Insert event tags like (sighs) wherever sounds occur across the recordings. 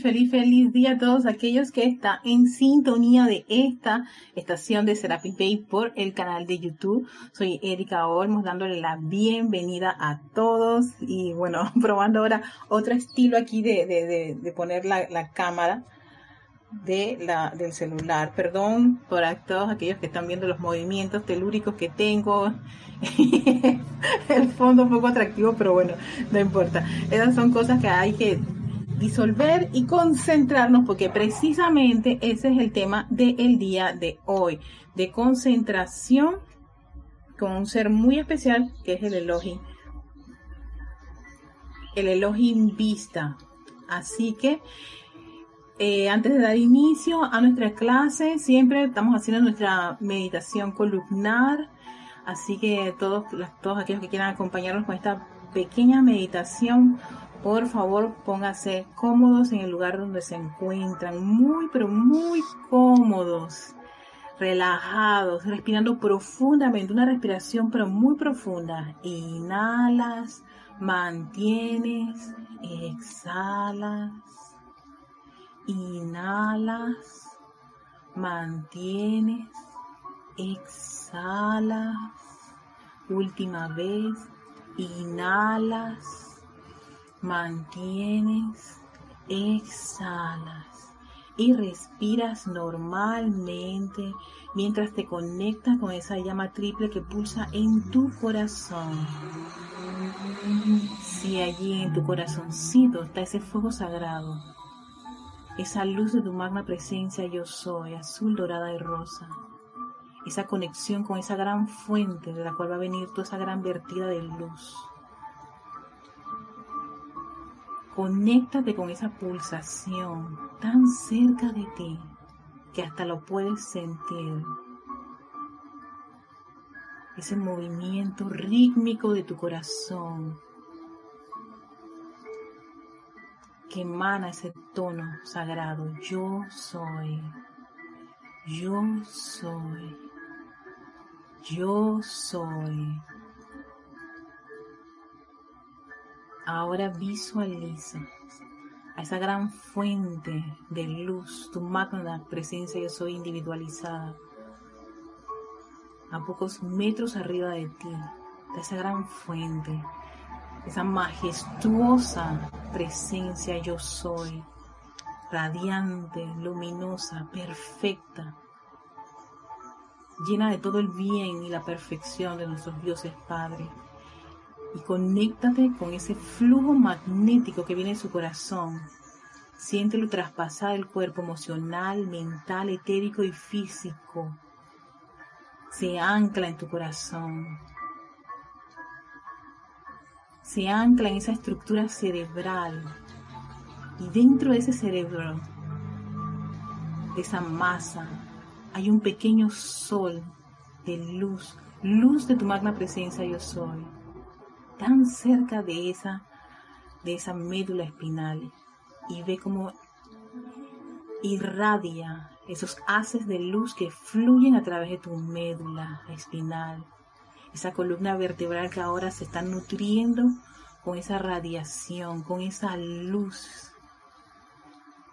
feliz, feliz, día a todos aquellos que están en sintonía de esta estación de Serapis Bay por el canal de YouTube. Soy Erika Olmos dándole la bienvenida a todos y bueno, (laughs) probando ahora otro estilo aquí de, de, de, poner la, la cámara de la, del celular. Perdón por todos aquellos que están viendo los movimientos telúricos que tengo. (laughs) el fondo un poco atractivo, pero bueno, no importa. Esas son cosas que hay que disolver y concentrarnos porque precisamente ese es el tema del día de hoy, de concentración con un ser muy especial que es el Elohim. El Elohim Vista. Así que eh, antes de dar inicio a nuestra clase, siempre estamos haciendo nuestra meditación columnar. Así que todos, todos aquellos que quieran acompañarnos con esta pequeña meditación, por favor pónganse cómodos en el lugar donde se encuentran, muy, pero muy cómodos, relajados, respirando profundamente, una respiración pero muy profunda. Inhalas, mantienes, exhalas Inhalas, mantienes, exhalas. Última vez, inhalas, mantienes, exhalas y respiras normalmente mientras te conectas con esa llama triple que pulsa en tu corazón. Si allí en tu corazoncito está ese fuego sagrado, esa luz de tu magna presencia yo soy, azul, dorada y rosa. Esa conexión con esa gran fuente de la cual va a venir toda esa gran vertida de luz. Conéctate con esa pulsación tan cerca de ti que hasta lo puedes sentir. Ese movimiento rítmico de tu corazón que emana ese tono sagrado. Yo soy, yo soy, yo soy. Ahora visualiza a esa gran fuente de luz, tu magna presencia yo soy individualizada, a pocos metros arriba de ti, de esa gran fuente esa majestuosa presencia yo soy, radiante, luminosa, perfecta, llena de todo el bien y la perfección de nuestros dioses Padre. Y conéctate con ese flujo magnético que viene de su corazón. Siéntelo traspasar el cuerpo emocional, mental, etérico y físico. Se ancla en tu corazón se ancla en esa estructura cerebral y dentro de ese cerebro, de esa masa, hay un pequeño sol de luz, luz de tu magna presencia yo soy, tan cerca de esa, de esa médula espinal y ve cómo irradia esos haces de luz que fluyen a través de tu médula espinal. Esa columna vertebral que ahora se está nutriendo con esa radiación, con esa luz.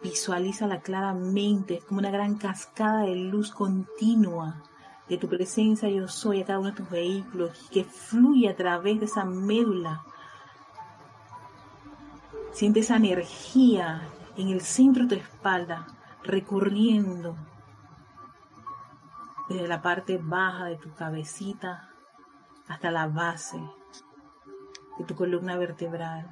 Visualízala claramente, es como una gran cascada de luz continua de tu presencia yo soy a cada uno de tus vehículos que fluye a través de esa médula. Siente esa energía en el centro de tu espalda recorriendo desde la parte baja de tu cabecita hasta la base de tu columna vertebral.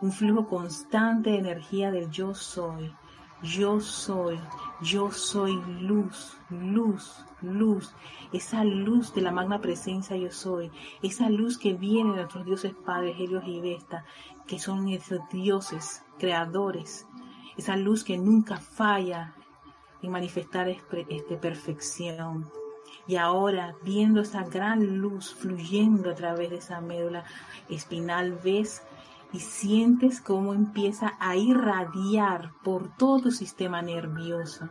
Un flujo constante de energía del yo soy. Yo soy, yo soy luz, luz, luz. Esa luz de la magna presencia yo soy. Esa luz que viene de nuestros dioses padres, Helios y Vesta, que son esos dioses creadores. Esa luz que nunca falla en manifestar este perfección. Y ahora, viendo esa gran luz fluyendo a través de esa médula espinal, ves y sientes cómo empieza a irradiar por todo tu sistema nervioso,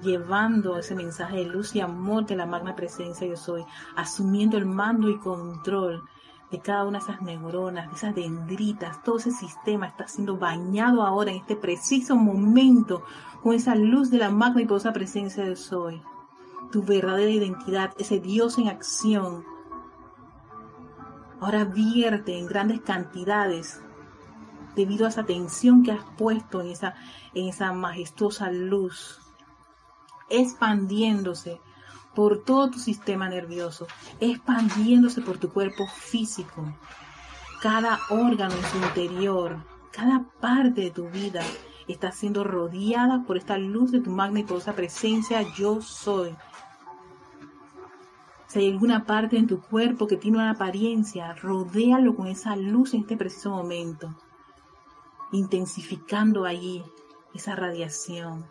llevando ese mensaje de luz y amor de la magna presencia yo soy, asumiendo el mando y control de cada una de esas neuronas, de esas dendritas, todo ese sistema está siendo bañado ahora en este preciso momento con esa luz de la magna y poderosa presencia del Soy. Tu verdadera identidad, ese Dios en acción, ahora vierte en grandes cantidades debido a esa tensión que has puesto en esa, en esa majestuosa luz, expandiéndose por todo tu sistema nervioso, expandiéndose por tu cuerpo físico, cada órgano en su interior, cada parte de tu vida está siendo rodeada por esta luz de tu magna y poderosa presencia, yo soy. Si hay alguna parte en tu cuerpo que tiene una apariencia, rodéalo con esa luz en este preciso momento, intensificando allí esa radiación.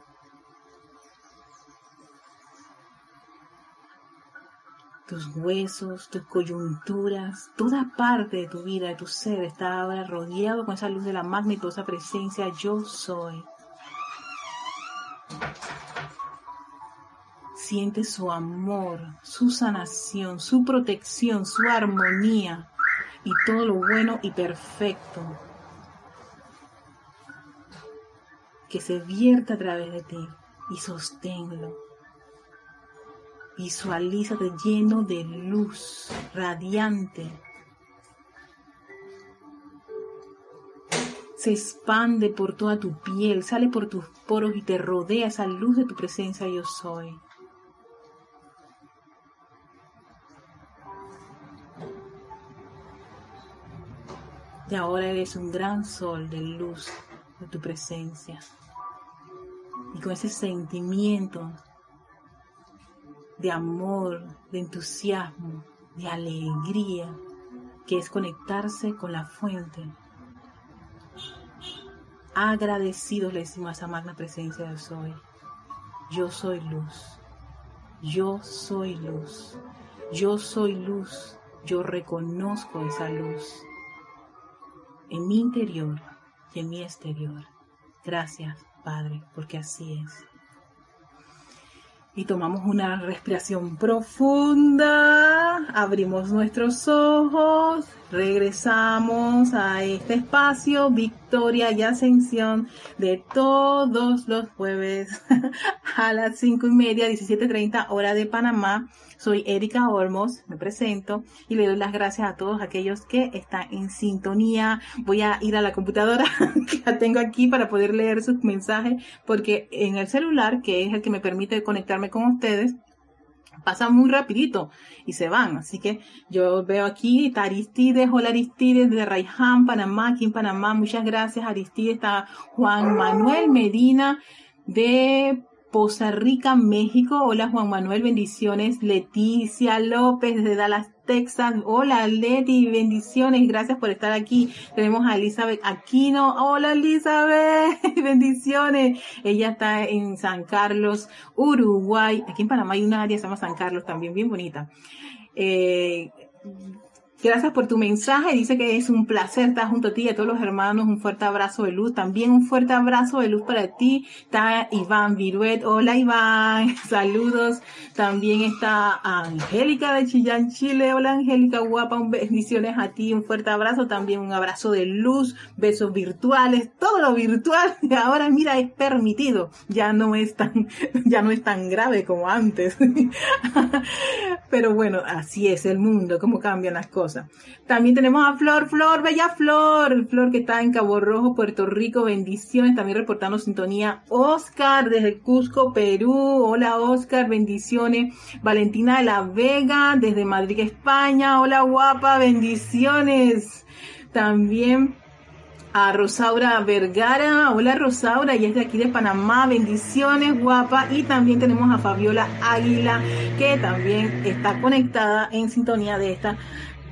tus huesos, tus coyunturas, toda parte de tu vida, de tu ser, está ahora rodeado con esa luz de la magnitudosa presencia yo soy. Siente su amor, su sanación, su protección, su armonía y todo lo bueno y perfecto que se vierta a través de ti y sosténlo Visualízate lleno de luz radiante. Se expande por toda tu piel, sale por tus poros y te rodea esa luz de tu presencia yo soy. Y ahora eres un gran sol de luz de tu presencia. Y con ese sentimiento de amor, de entusiasmo, de alegría, que es conectarse con la fuente. Agradecidos le decimos a esa magna presencia del soy. Yo soy luz. Yo soy luz. Yo soy luz. Yo reconozco esa luz en mi interior y en mi exterior. Gracias, Padre, porque así es y tomamos una respiración profunda, abrimos nuestros ojos, regresamos a este espacio, victoria y ascensión de todos los jueves (laughs) a las cinco y media, 17.30 hora de Panamá. Soy Erika Olmos, me presento y le doy las gracias a todos aquellos que están en sintonía. Voy a ir a la computadora (laughs) que la tengo aquí para poder leer sus mensajes porque en el celular, que es el que me permite conectarme con ustedes, pasa muy rapidito y se van. Así que yo veo aquí Aristides, hola Aristides de Raiján, Panamá, aquí en Panamá. Muchas gracias Aristides. Está Juan Manuel Medina de Poza Rica, México. Hola Juan Manuel, bendiciones. Leticia López desde Dallas, Texas. Hola Leti, bendiciones. Gracias por estar aquí. Tenemos a Elizabeth Aquino. Hola Elizabeth, (laughs) bendiciones. Ella está en San Carlos, Uruguay. Aquí en Panamá hay una área que se llama San Carlos también, bien bonita. Eh, Gracias por tu mensaje. Dice que es un placer estar junto a ti y a todos los hermanos. Un fuerte abrazo de luz. También un fuerte abrazo de luz para ti. Está Iván Viruet. Hola Iván. (laughs) Saludos. También está Angélica de Chillán, Chile. Hola Angélica, guapa. Bendiciones a ti. Un fuerte abrazo. También un abrazo de luz. Besos virtuales. Todo lo virtual. Ahora mira, es permitido. Ya no es tan, (laughs) ya no es tan grave como antes. (laughs) Pero bueno, así es el mundo, cómo cambian las cosas. También tenemos a Flor, Flor, bella Flor, Flor que está en Cabo Rojo, Puerto Rico, bendiciones, también reportando sintonía. Oscar desde Cusco, Perú, hola Oscar, bendiciones. Valentina de la Vega desde Madrid, España, hola guapa, bendiciones. También a Rosaura Vergara. Hola Rosaura, y es de aquí de Panamá. Bendiciones, guapa. Y también tenemos a Fabiola Águila, que también está conectada en sintonía de esta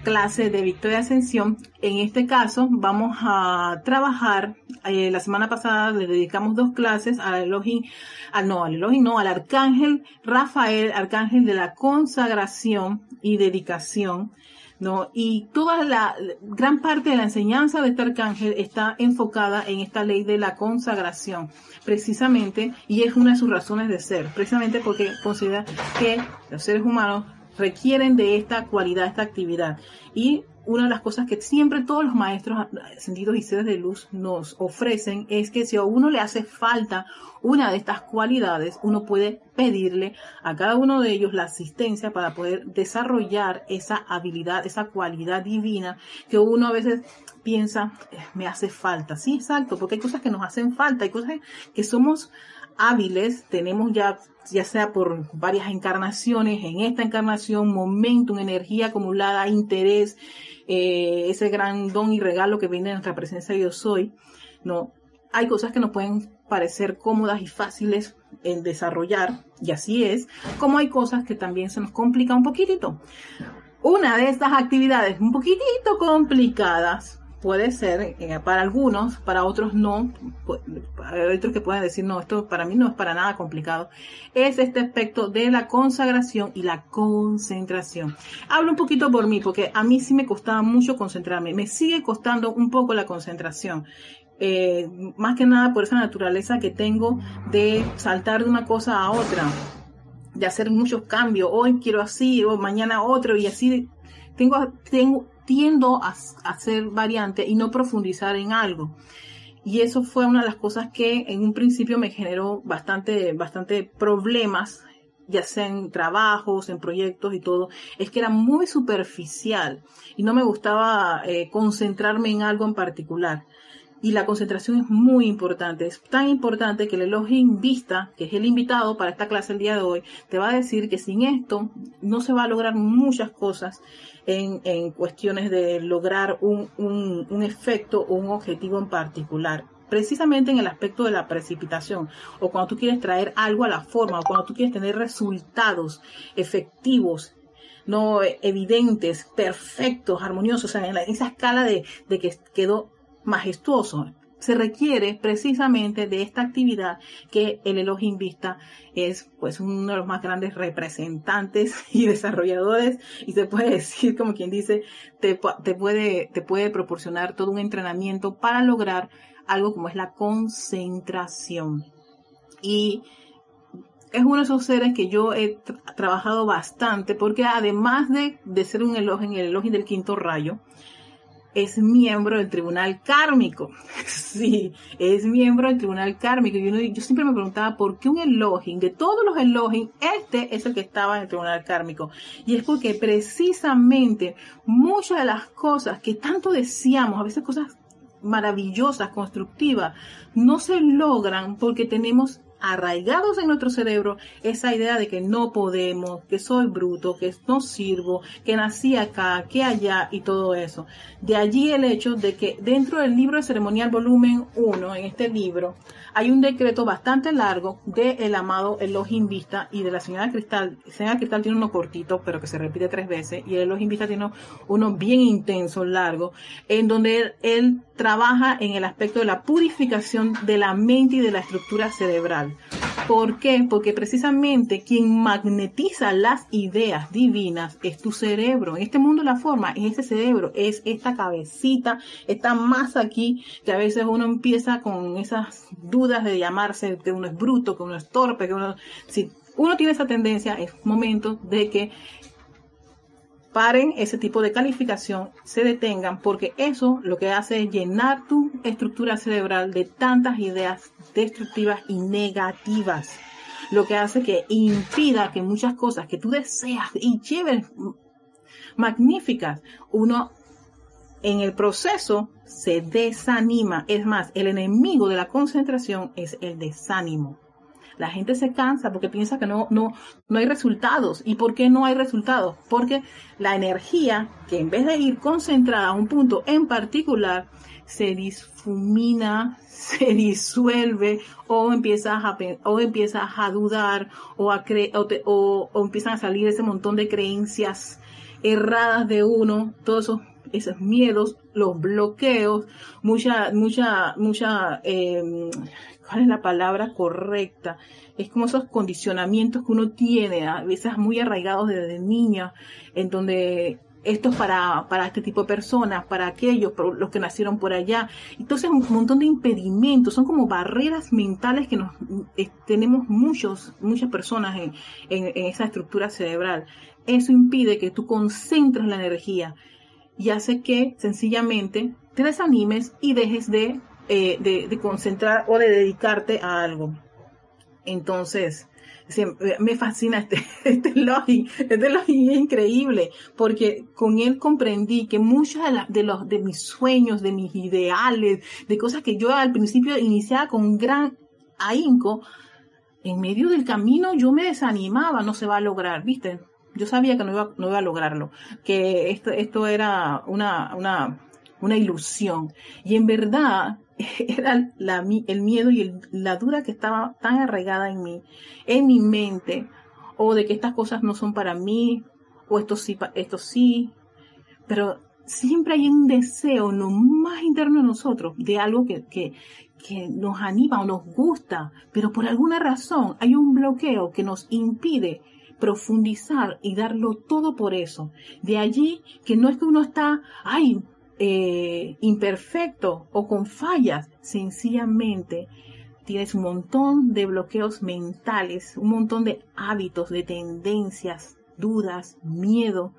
clase de Victoria Ascensión. En este caso vamos a trabajar, eh, la semana pasada le dedicamos dos clases al Elohim, al no, al Elohim no, al Arcángel Rafael, Arcángel de la consagración y dedicación. ¿no? Y toda la gran parte de la enseñanza de este arcángel está enfocada en esta ley de la consagración, precisamente, y es una de sus razones de ser, precisamente porque considera que los seres humanos requieren de esta cualidad, esta actividad. Y una de las cosas que siempre todos los maestros sentidos y seres de luz nos ofrecen es que si a uno le hace falta una de estas cualidades, uno puede pedirle a cada uno de ellos la asistencia para poder desarrollar esa habilidad, esa cualidad divina que uno a veces piensa, eh, me hace falta. Sí, exacto, porque hay cosas que nos hacen falta, hay cosas que somos hábiles, tenemos ya, ya sea por varias encarnaciones, en esta encarnación, momentum, energía acumulada, interés, eh, ese gran don y regalo que viene de nuestra presencia yo soy, ¿no? Hay cosas que nos pueden parecer cómodas y fáciles en desarrollar, y así es, como hay cosas que también se nos complica un poquitito. Una de estas actividades un poquitito complicadas puede ser eh, para algunos, para otros no, hay otros que pueden decir, no, esto para mí no es para nada complicado, es este aspecto de la consagración y la concentración. Hablo un poquito por mí, porque a mí sí me costaba mucho concentrarme, me sigue costando un poco la concentración. Eh, más que nada por esa naturaleza que tengo de saltar de una cosa a otra, de hacer muchos cambios, hoy quiero así, o mañana otro, y así tengo, tengo, tiendo a, hacer variante y no profundizar en algo. Y eso fue una de las cosas que en un principio me generó bastante, bastante problemas, ya sea en trabajos, en proyectos y todo, es que era muy superficial y no me gustaba eh, concentrarme en algo en particular. Y la concentración es muy importante, es tan importante que el Elohim Vista, que es el invitado para esta clase el día de hoy, te va a decir que sin esto no se va a lograr muchas cosas en, cuestiones de lograr un, un, efecto o un objetivo en particular. Precisamente en el aspecto de la precipitación, o cuando tú quieres traer algo a la forma, o cuando tú quieres tener resultados efectivos, no evidentes, perfectos, armoniosos, o sea, en, esa escala de, de, que quedó majestuoso. Se requiere precisamente de esta actividad que el Elohim Vista es pues uno de los más grandes representantes (laughs) y desarrolladores y se puede (laughs) decir como quien dice te, puede te puede proporcionar todo un entrenamiento para lograr algo como es la concentración. Y es uno de esos seres que yo he trabajado bastante porque además de, de ser un Elohim, el Elohim del quinto rayo, es miembro del tribunal kármico. (laughs) Sí, es miembro del tribunal kármico. Yo siempre me preguntaba por qué un Elohim, de todos los Elohim, este es el que estaba en el tribunal kármico. Y es porque precisamente muchas de las cosas que tanto deseamos, a veces cosas maravillosas, constructivas, no se logran porque tenemos arraigados en nuestro cerebro esa idea de que no podemos, que soy bruto, que no sirvo, que nací acá, que allá y todo eso. De allí el hecho de que dentro del libro de ceremonial volumen 1, en este libro, hay un decreto bastante largo del el amado Elohim Vista y de la señora Cristal. Señora Cristal tiene uno cortito, pero que se repite tres veces, y el Elohim Vista tiene uno bien intenso, largo, en donde él trabaja en el aspecto de la purificación de la mente y de la estructura cerebral. ¿Por qué? Porque precisamente quien magnetiza las ideas divinas es tu cerebro. En este mundo la forma es ese cerebro, es esta cabecita, esta masa aquí que a veces uno empieza con esas dudas de llamarse que uno es bruto, que uno es torpe, que uno... Si uno tiene esa tendencia, es momento de que paren ese tipo de calificación, se detengan, porque eso lo que hace es llenar tu estructura cerebral de tantas ideas destructivas y negativas. Lo que hace que impida que muchas cosas que tú deseas y lleves magníficas, uno en el proceso se desanima. Es más, el enemigo de la concentración es el desánimo. La gente se cansa porque piensa que no, no, no hay resultados. ¿Y por qué no hay resultados? Porque la energía, que en vez de ir concentrada a un punto en particular, se difumina, (laughs) se disuelve o empiezas a, o empiezas a dudar o, a o, o, empiezan a salir ese montón de creencias erradas de uno, todos esos, esos miedos, los bloqueos, mucha, mucha, mucha, eh, ¿cuál es la palabra correcta? Es como esos condicionamientos que uno tiene, a veces muy arraigados desde niña, en donde esto es para, para este tipo de personas, para aquellos, los que nacieron por allá. Entonces, un montón de impedimentos, son como barreras mentales que tenemos muchos, muchas personas en, en, esa estructura cerebral. eso impide que tú concentres la energía y hace que sencillamente te desanimes y dejes de, eh, de, concentrar o de dedicarte a algo. Entonces, me fascina este, (laughs) este login, este login es increíble, porque con él comprendí que muchos de, los, de mis sueños, de mis ideales, de cosas que yo al principio iniciaba con gran ahínco, en medio del camino yo me desanimaba, no se va a lograr, ¿viste? Yo sabía que no iba, no iba a lograrlo, que esto, esto era una, una, una ilusión. Y en verdad (laughs) era la, el miedo y la duda que estaba tan arraigada en mí, en mi mente, o de que estas cosas no son para mí, o esto sí, esto sí. Pero siempre hay un deseo, lo más interno de nosotros, de algo que, que, que nos anima o nos gusta, pero por alguna razón hay un bloqueo que nos impide profundizar y darlo todo por eso. De allí que no es que uno está, ay, eh, imperfecto o con fallas, sencillamente tienes un montón de bloqueos mentales, un montón de hábitos, de tendencias, dudas, miedo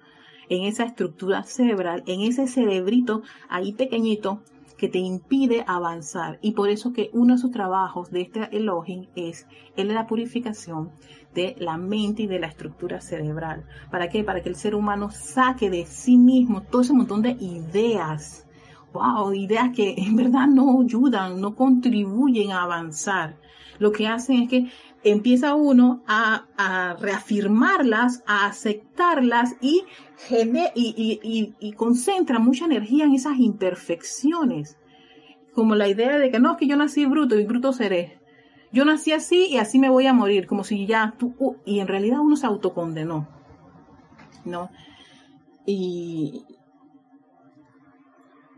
en esa estructura cerebral, en ese cerebrito ahí pequeñito que te impide avanzar. Y por eso que uno de sus trabajos de este Elohim es el de la purificación de la mente y de la estructura cerebral. ¿Para qué? Para que el ser humano saque de sí mismo todo ese montón de ideas. Wow, ideas que en verdad no ayudan, no contribuyen a avanzar. Lo que hacen es que empieza uno a, reafirmarlas, a aceptarlas y, y, y, concentra mucha energía en esas imperfecciones. Como la idea de que no, es que yo nací bruto y bruto seré. Yo nací así y así me voy a morir, como si ya tú, y en realidad uno se autocondenó, ¿no? Y,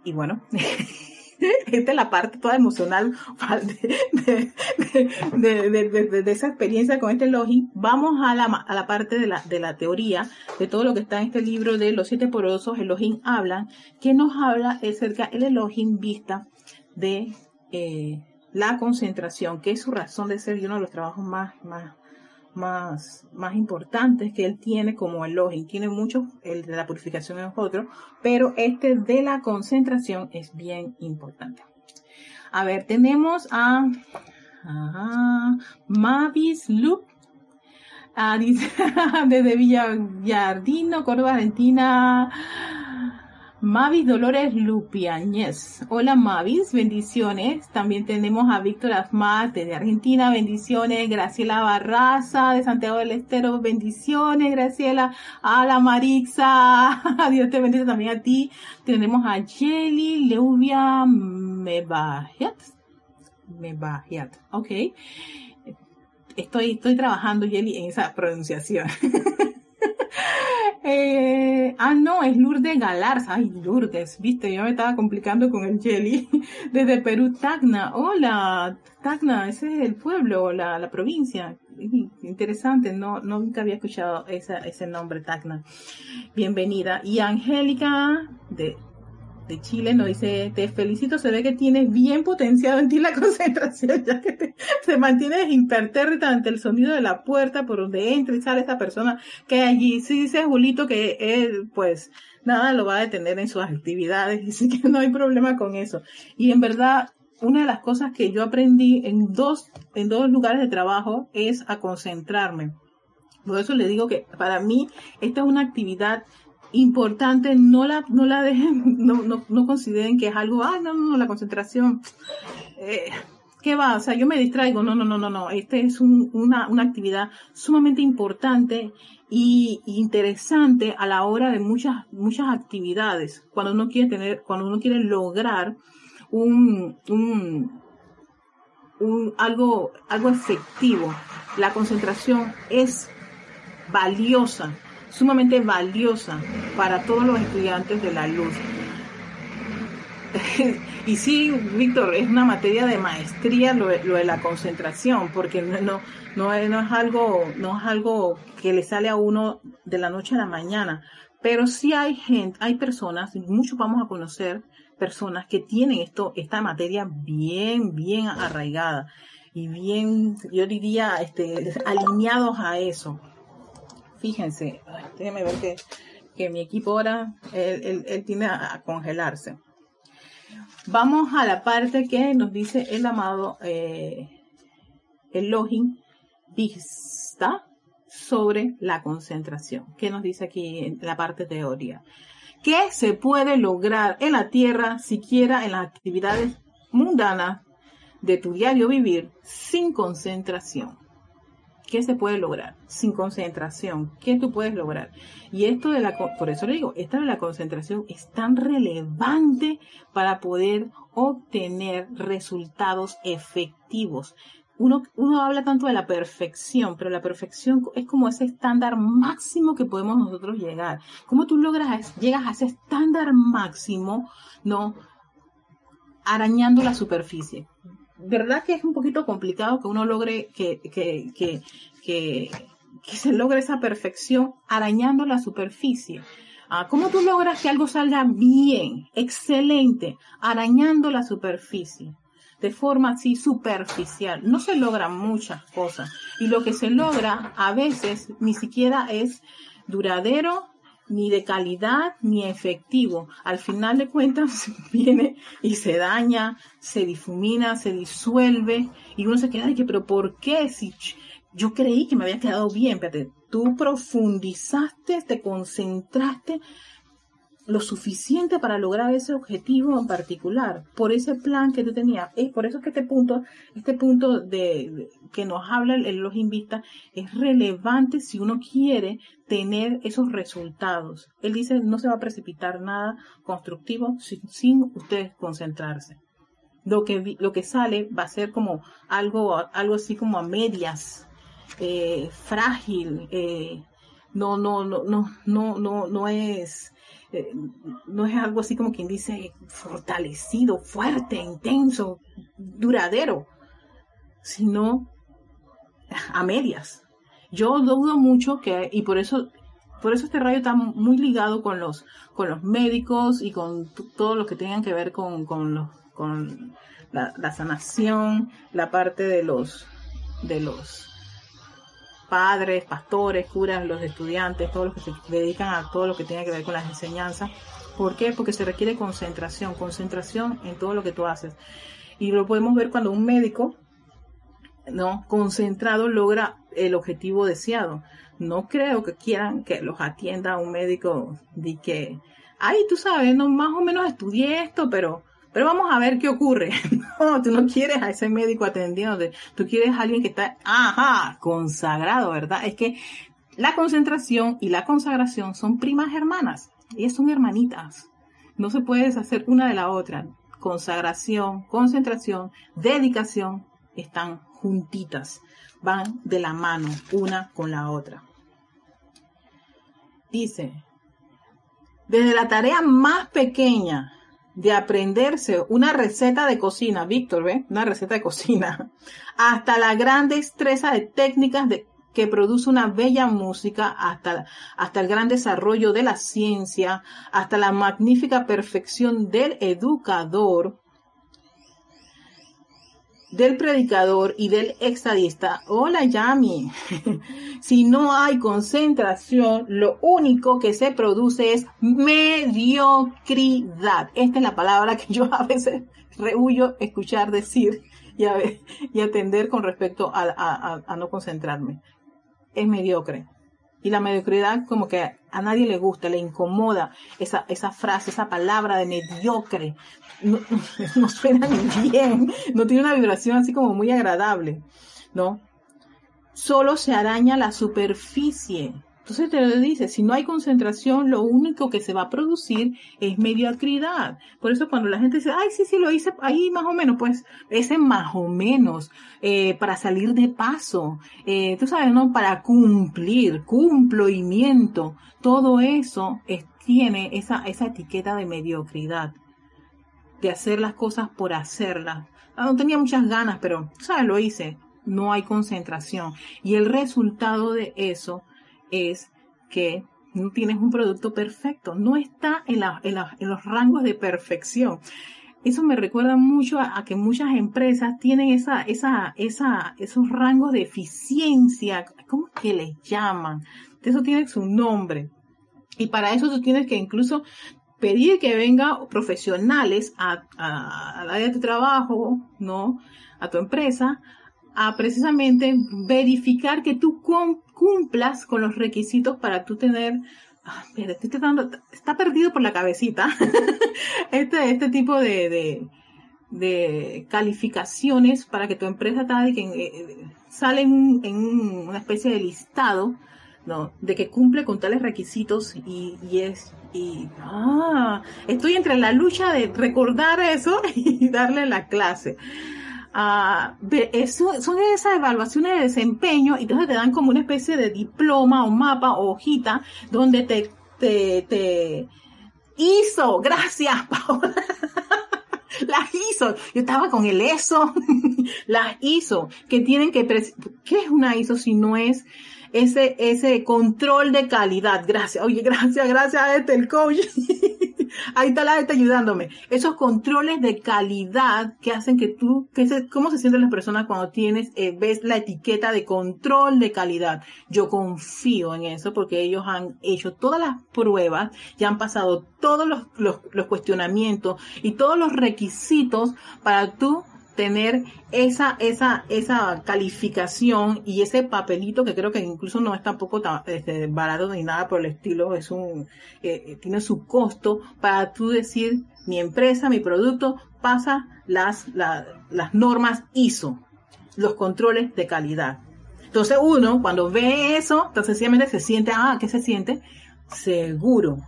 y bueno, (laughs) (laughs) esta es la parte toda emocional (laughs) de, esa experiencia con este Elohim. Vamos a la, a la parte de la, de la teoría, de todo lo que está en este libro de los siete porosos, Elohim hablan, que nos habla acerca el Elohim vista de eh, la concentración, que es su razón de ser y uno de los trabajos más, más, más, más importantes que él tiene como Elohim. Tiene muchos, el de la purificación es otro, pero este de la concentración es bien importante. A ver, tenemos a, Mavis Loop, (laughs) desde Villardino, Córdoba, Argentina. Mavis Dolores Lupiañez. Hola Mavis, bendiciones. También tenemos a Víctor Asmate de Argentina, bendiciones. Graciela Barraza de Santiago del Estero, bendiciones. Graciela, a la Marixa, (laughs) Dios te bendiga también a ti. Tenemos a Jelly Leuvia Mebahiat. Mebahiat, ok. Estoy, estoy trabajando, Jelly, en esa pronunciación. (laughs) Eh, ah, no, es Lourdes Galarza. Ay, Lourdes, viste, yo me estaba complicando con el jelly. (laughs) Desde Perú, Tacna. Hola, Tacna, ese es el pueblo, la, la provincia. Interesante, no, nunca había escuchado ese nombre, Tacna. Bienvenida. Y Angélica, de de Chile nos dice, te felicito, se ve que tienes bien potenciado en ti la (laughs) concentración, ya que te, te mantienes impertérrita ante el sonido de la puerta por donde entra y sale esa persona que allí. Sí dice Julito que él, pues, nada lo va a detener en sus actividades, (laughs) y sí que no hay problema con eso. Y en verdad, una de las cosas que yo aprendí en dos, en dos lugares de trabajo es a concentrarme. Por eso le digo que para mí esta es una actividad importante, no la, no la dejen, (laughs) no, no, no consideren que es algo, ah, no, no, la concentración, eh, ¿qué va? O sea, yo me distraigo, no, no, no, no, no, esta es una, una actividad sumamente importante y interesante a la hora de muchas, muchas actividades, cuando uno quiere tener, cuando uno quiere lograr un, un, un algo, algo efectivo. La concentración es valiosa sumamente valiosa para todos los estudiantes de la luz. (laughs) y sí, Víctor, es una materia de maestría lo, de la concentración, porque no, no, no, es, algo, no es algo que le sale a uno de la noche a la mañana, pero sí hay gente, hay personas, muchos vamos a conocer personas que tienen esto, esta materia bien, bien arraigada y bien, yo diría, este, alineados a eso. Fíjense, déjenme ver que, que, mi equipo ahora, él, él, tiene a, congelarse. Vamos a la parte que nos dice el amado eh, el login vista sobre la concentración. ¿Qué nos dice aquí en la parte teoría? ¿Qué se puede lograr en la tierra, siquiera en las actividades mundanas de tu diario vivir, sin concentración? ¿Qué se puede lograr sin concentración? ¿Qué tú puedes lograr? Y esto de la, por eso le digo, esta de la concentración es tan relevante para poder obtener resultados efectivos uno, uno habla tanto de la perfección, pero la perfección es como ese estándar máximo que podemos nosotros llegar. ¿Cómo tú logras, llegas a ese estándar máximo, no? Arañando la superficie. ¿Verdad que es un poquito complicado que uno logre que, que, que, que, que se logre esa perfección arañando la superficie? Ah, ¿Cómo tú logras que algo salga bien, excelente, arañando la superficie? de forma así superficial. No se logran muchas cosas. Y lo que se logra a veces ni siquiera es duradero, ni de calidad, ni efectivo. Al final de cuentas (laughs) viene y se daña, se difumina, se disuelve y uno se queda de que, pero ¿por qué? Si yo creí que me había quedado bien, pero tú profundizaste, te concentraste, lo suficiente para lograr ese objetivo en particular, por ese plan que tú tenías. Es por eso que este punto, este punto de, que nos habla el, los Invista es relevante si uno quiere tener esos resultados. Él dice no se va a precipitar nada constructivo sin, ustedes concentrarse. Lo que, lo que sale va a ser como algo, algo así como a medias, eh, frágil, eh, no, no, no, no, no, no, no es eh, no es algo así como quien dice fortalecido, fuerte, intenso, duradero, sino a medias. Yo dudo mucho que, y por eso, por eso este rayo está muy ligado con los, con los médicos y con todo lo que tengan que ver con, con, con la, la sanación, la parte de los, de los padres, pastores, curas, los estudiantes, todos los que se dedican a todo lo que tiene que ver con las enseñanzas. ¿Por qué? Porque se requiere concentración, concentración en todo lo que tú haces. Y lo podemos ver cuando un médico, ¿no? Concentrado logra el objetivo deseado. No creo que quieran que los atienda un médico de que, ay, tú sabes, no, más o menos estudié esto, pero pero vamos a ver qué ocurre. (laughs) No, tú no quieres a ese médico atendiéndote. Tú quieres a alguien que está, ajá, consagrado, ¿verdad? Es que la concentración y la consagración son primas hermanas. Ellas son hermanitas. No se puede deshacer una de la otra. Consagración, concentración, dedicación están juntitas. Van de la mano una con la otra. Dice, desde la tarea más pequeña de aprenderse una receta de cocina, Víctor, ¿ve? Una receta de cocina, (laughs) hasta la gran destreza de técnicas de, que produce una bella música, hasta, hasta el gran desarrollo de la ciencia, hasta la magnífica perfección del educador, del predicador y del exadista. Hola Yami. (laughs) si no hay concentración, lo único que se produce es mediocridad. Esta es la palabra que yo a veces rehuyo escuchar decir y, y atender con respecto a, a no concentrarme. Es mediocre. Y la mediocridad como que a nadie le gusta, le incomoda esa, esa frase, esa palabra de mediocre. No, (laughs) no, suena ni bien, no tiene una vibración así como muy agradable, ¿no? Solo se araña la superficie entonces te lo dice, si no hay concentración, lo único que se va a producir es mediocridad. Por eso cuando la gente dice, ay, sí, sí, lo hice ahí más o menos, pues ese más o menos, eh, para salir de paso, eh, tú sabes, ¿no? Para cumplir, cumplimiento, todo eso tiene esa, esa etiqueta de mediocridad, de hacer las cosas por hacerlas. Ah, no tenía muchas ganas, pero, ¿sabes? Lo hice. No hay concentración. Y el resultado de eso es que no tienes un producto perfecto, no está en, los rangos de perfección. Eso me recuerda mucho a, que muchas empresas tienen esos rangos de eficiencia, ¿cómo que les llaman? eso tiene su nombre. Y para eso tú tienes que incluso pedir que vengan profesionales a, al área de tu trabajo, ¿no? A tu empresa, a precisamente verificar que tú cumplas con los requisitos para tú tener ah, está perdido por la cabecita (laughs) este, este tipo de, de, calificaciones para que tu empresa tal que eh, sale en, una especie de listado ¿no? de que cumple con tales requisitos y, y es y ah, estoy entre la lucha de recordar eso (laughs) y darle la clase. Ah, eso, son esas evaluaciones de desempeño y entonces te dan como una especie de diploma o mapa o hojita donde te, te, te hizo, gracias (laughs) Paola. las hizo. Yo estaba con el ESO, (laughs) las hizo, que tienen que, ¿qué es una ISO si no es ese, ese control de calidad? Gracias, oye, gracias, gracias a este, el coach. (laughs) Ahí está la gente ayudándome. Esos controles de calidad que hacen que tú, que se, cómo se sienten las personas cuando tienes, eh, ves la etiqueta de control de calidad. Yo confío en eso porque ellos han hecho todas las pruebas, ya han pasado todos los, los, los cuestionamientos y todos los requisitos para tú tener esa, esa, esa calificación y ese papelito que creo que incluso no es tampoco este, barato ni nada por el estilo, es un, eh, eh, tiene su costo para tú decir mi empresa, mi producto pasa las, las normas ISO, los controles de calidad. Entonces uno cuando ve eso, entonces sencillamente se siente, ah, ¿qué se siente? Seguro,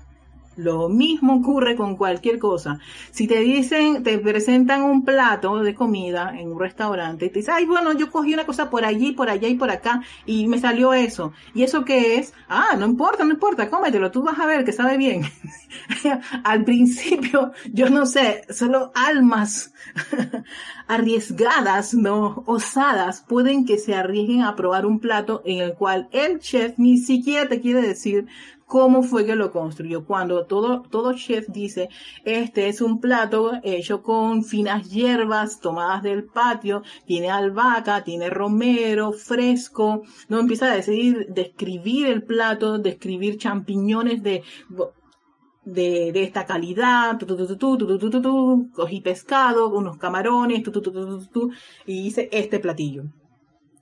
lo mismo ocurre con cualquier cosa. Si te dicen, te presentan un plato de comida en un restaurante y te dicen, ay, bueno, yo cogí una cosa por allí, por allá y por acá y me salió eso. ¿Y eso qué es? Ah, no importa, no importa, cómetelo, tú vas a ver que sabe bien. (laughs) Al principio, yo no sé, solo almas (laughs) arriesgadas, no osadas, pueden que se arriesguen a probar un plato en el cual el chef ni siquiera te quiere decir cómo fue que lo construyó. Cuando todo, todo chef dice, este es un plato hecho con finas hierbas tomadas del patio, tiene albahaca, tiene romero, fresco, no empieza a decir, describir el plato, describir champiñones de, de, de, esta calidad, tu, tu, tu, cogí pescado, unos camarones, y dice este platillo.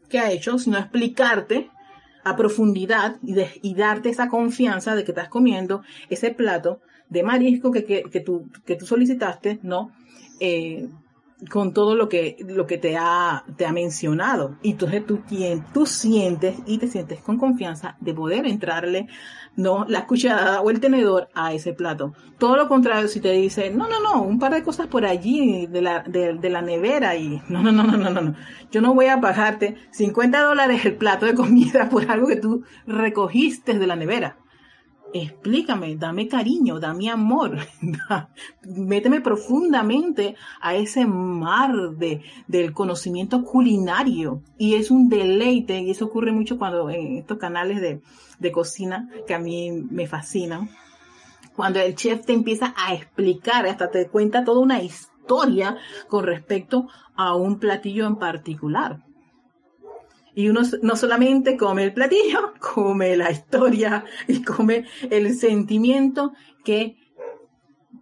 ¿Qué ha hecho? Sino explicarte a profundidad y, y, darte esa confianza de que estás comiendo ese plato de marisco que, que, que, tú, que tú solicitaste, ¿no? Eh, con todo lo que, lo que te ha, te ha mencionado. Y entonces tú, tú sientes y te sientes con confianza de poder entrarle, no, la cuchara o el tenedor a ese plato. Todo lo contrario, si te dice, no, no, no, un par de cosas por allí de la, de la nevera y, no, no, no, no, no, no, no. Yo no voy a pagarte 50 dólares el plato de comida por algo que tú recogiste de la nevera explícame, dame cariño, dame amor, (laughs) méteme profundamente a ese mar de, del conocimiento culinario. Y es un deleite, y eso ocurre mucho cuando en estos canales de, de cocina que a mí me fascinan, cuando el chef te empieza a explicar, hasta te cuenta toda una historia con respecto a un platillo en particular. Y uno no solamente come el platillo, (laughs) come la historia y come el sentimiento que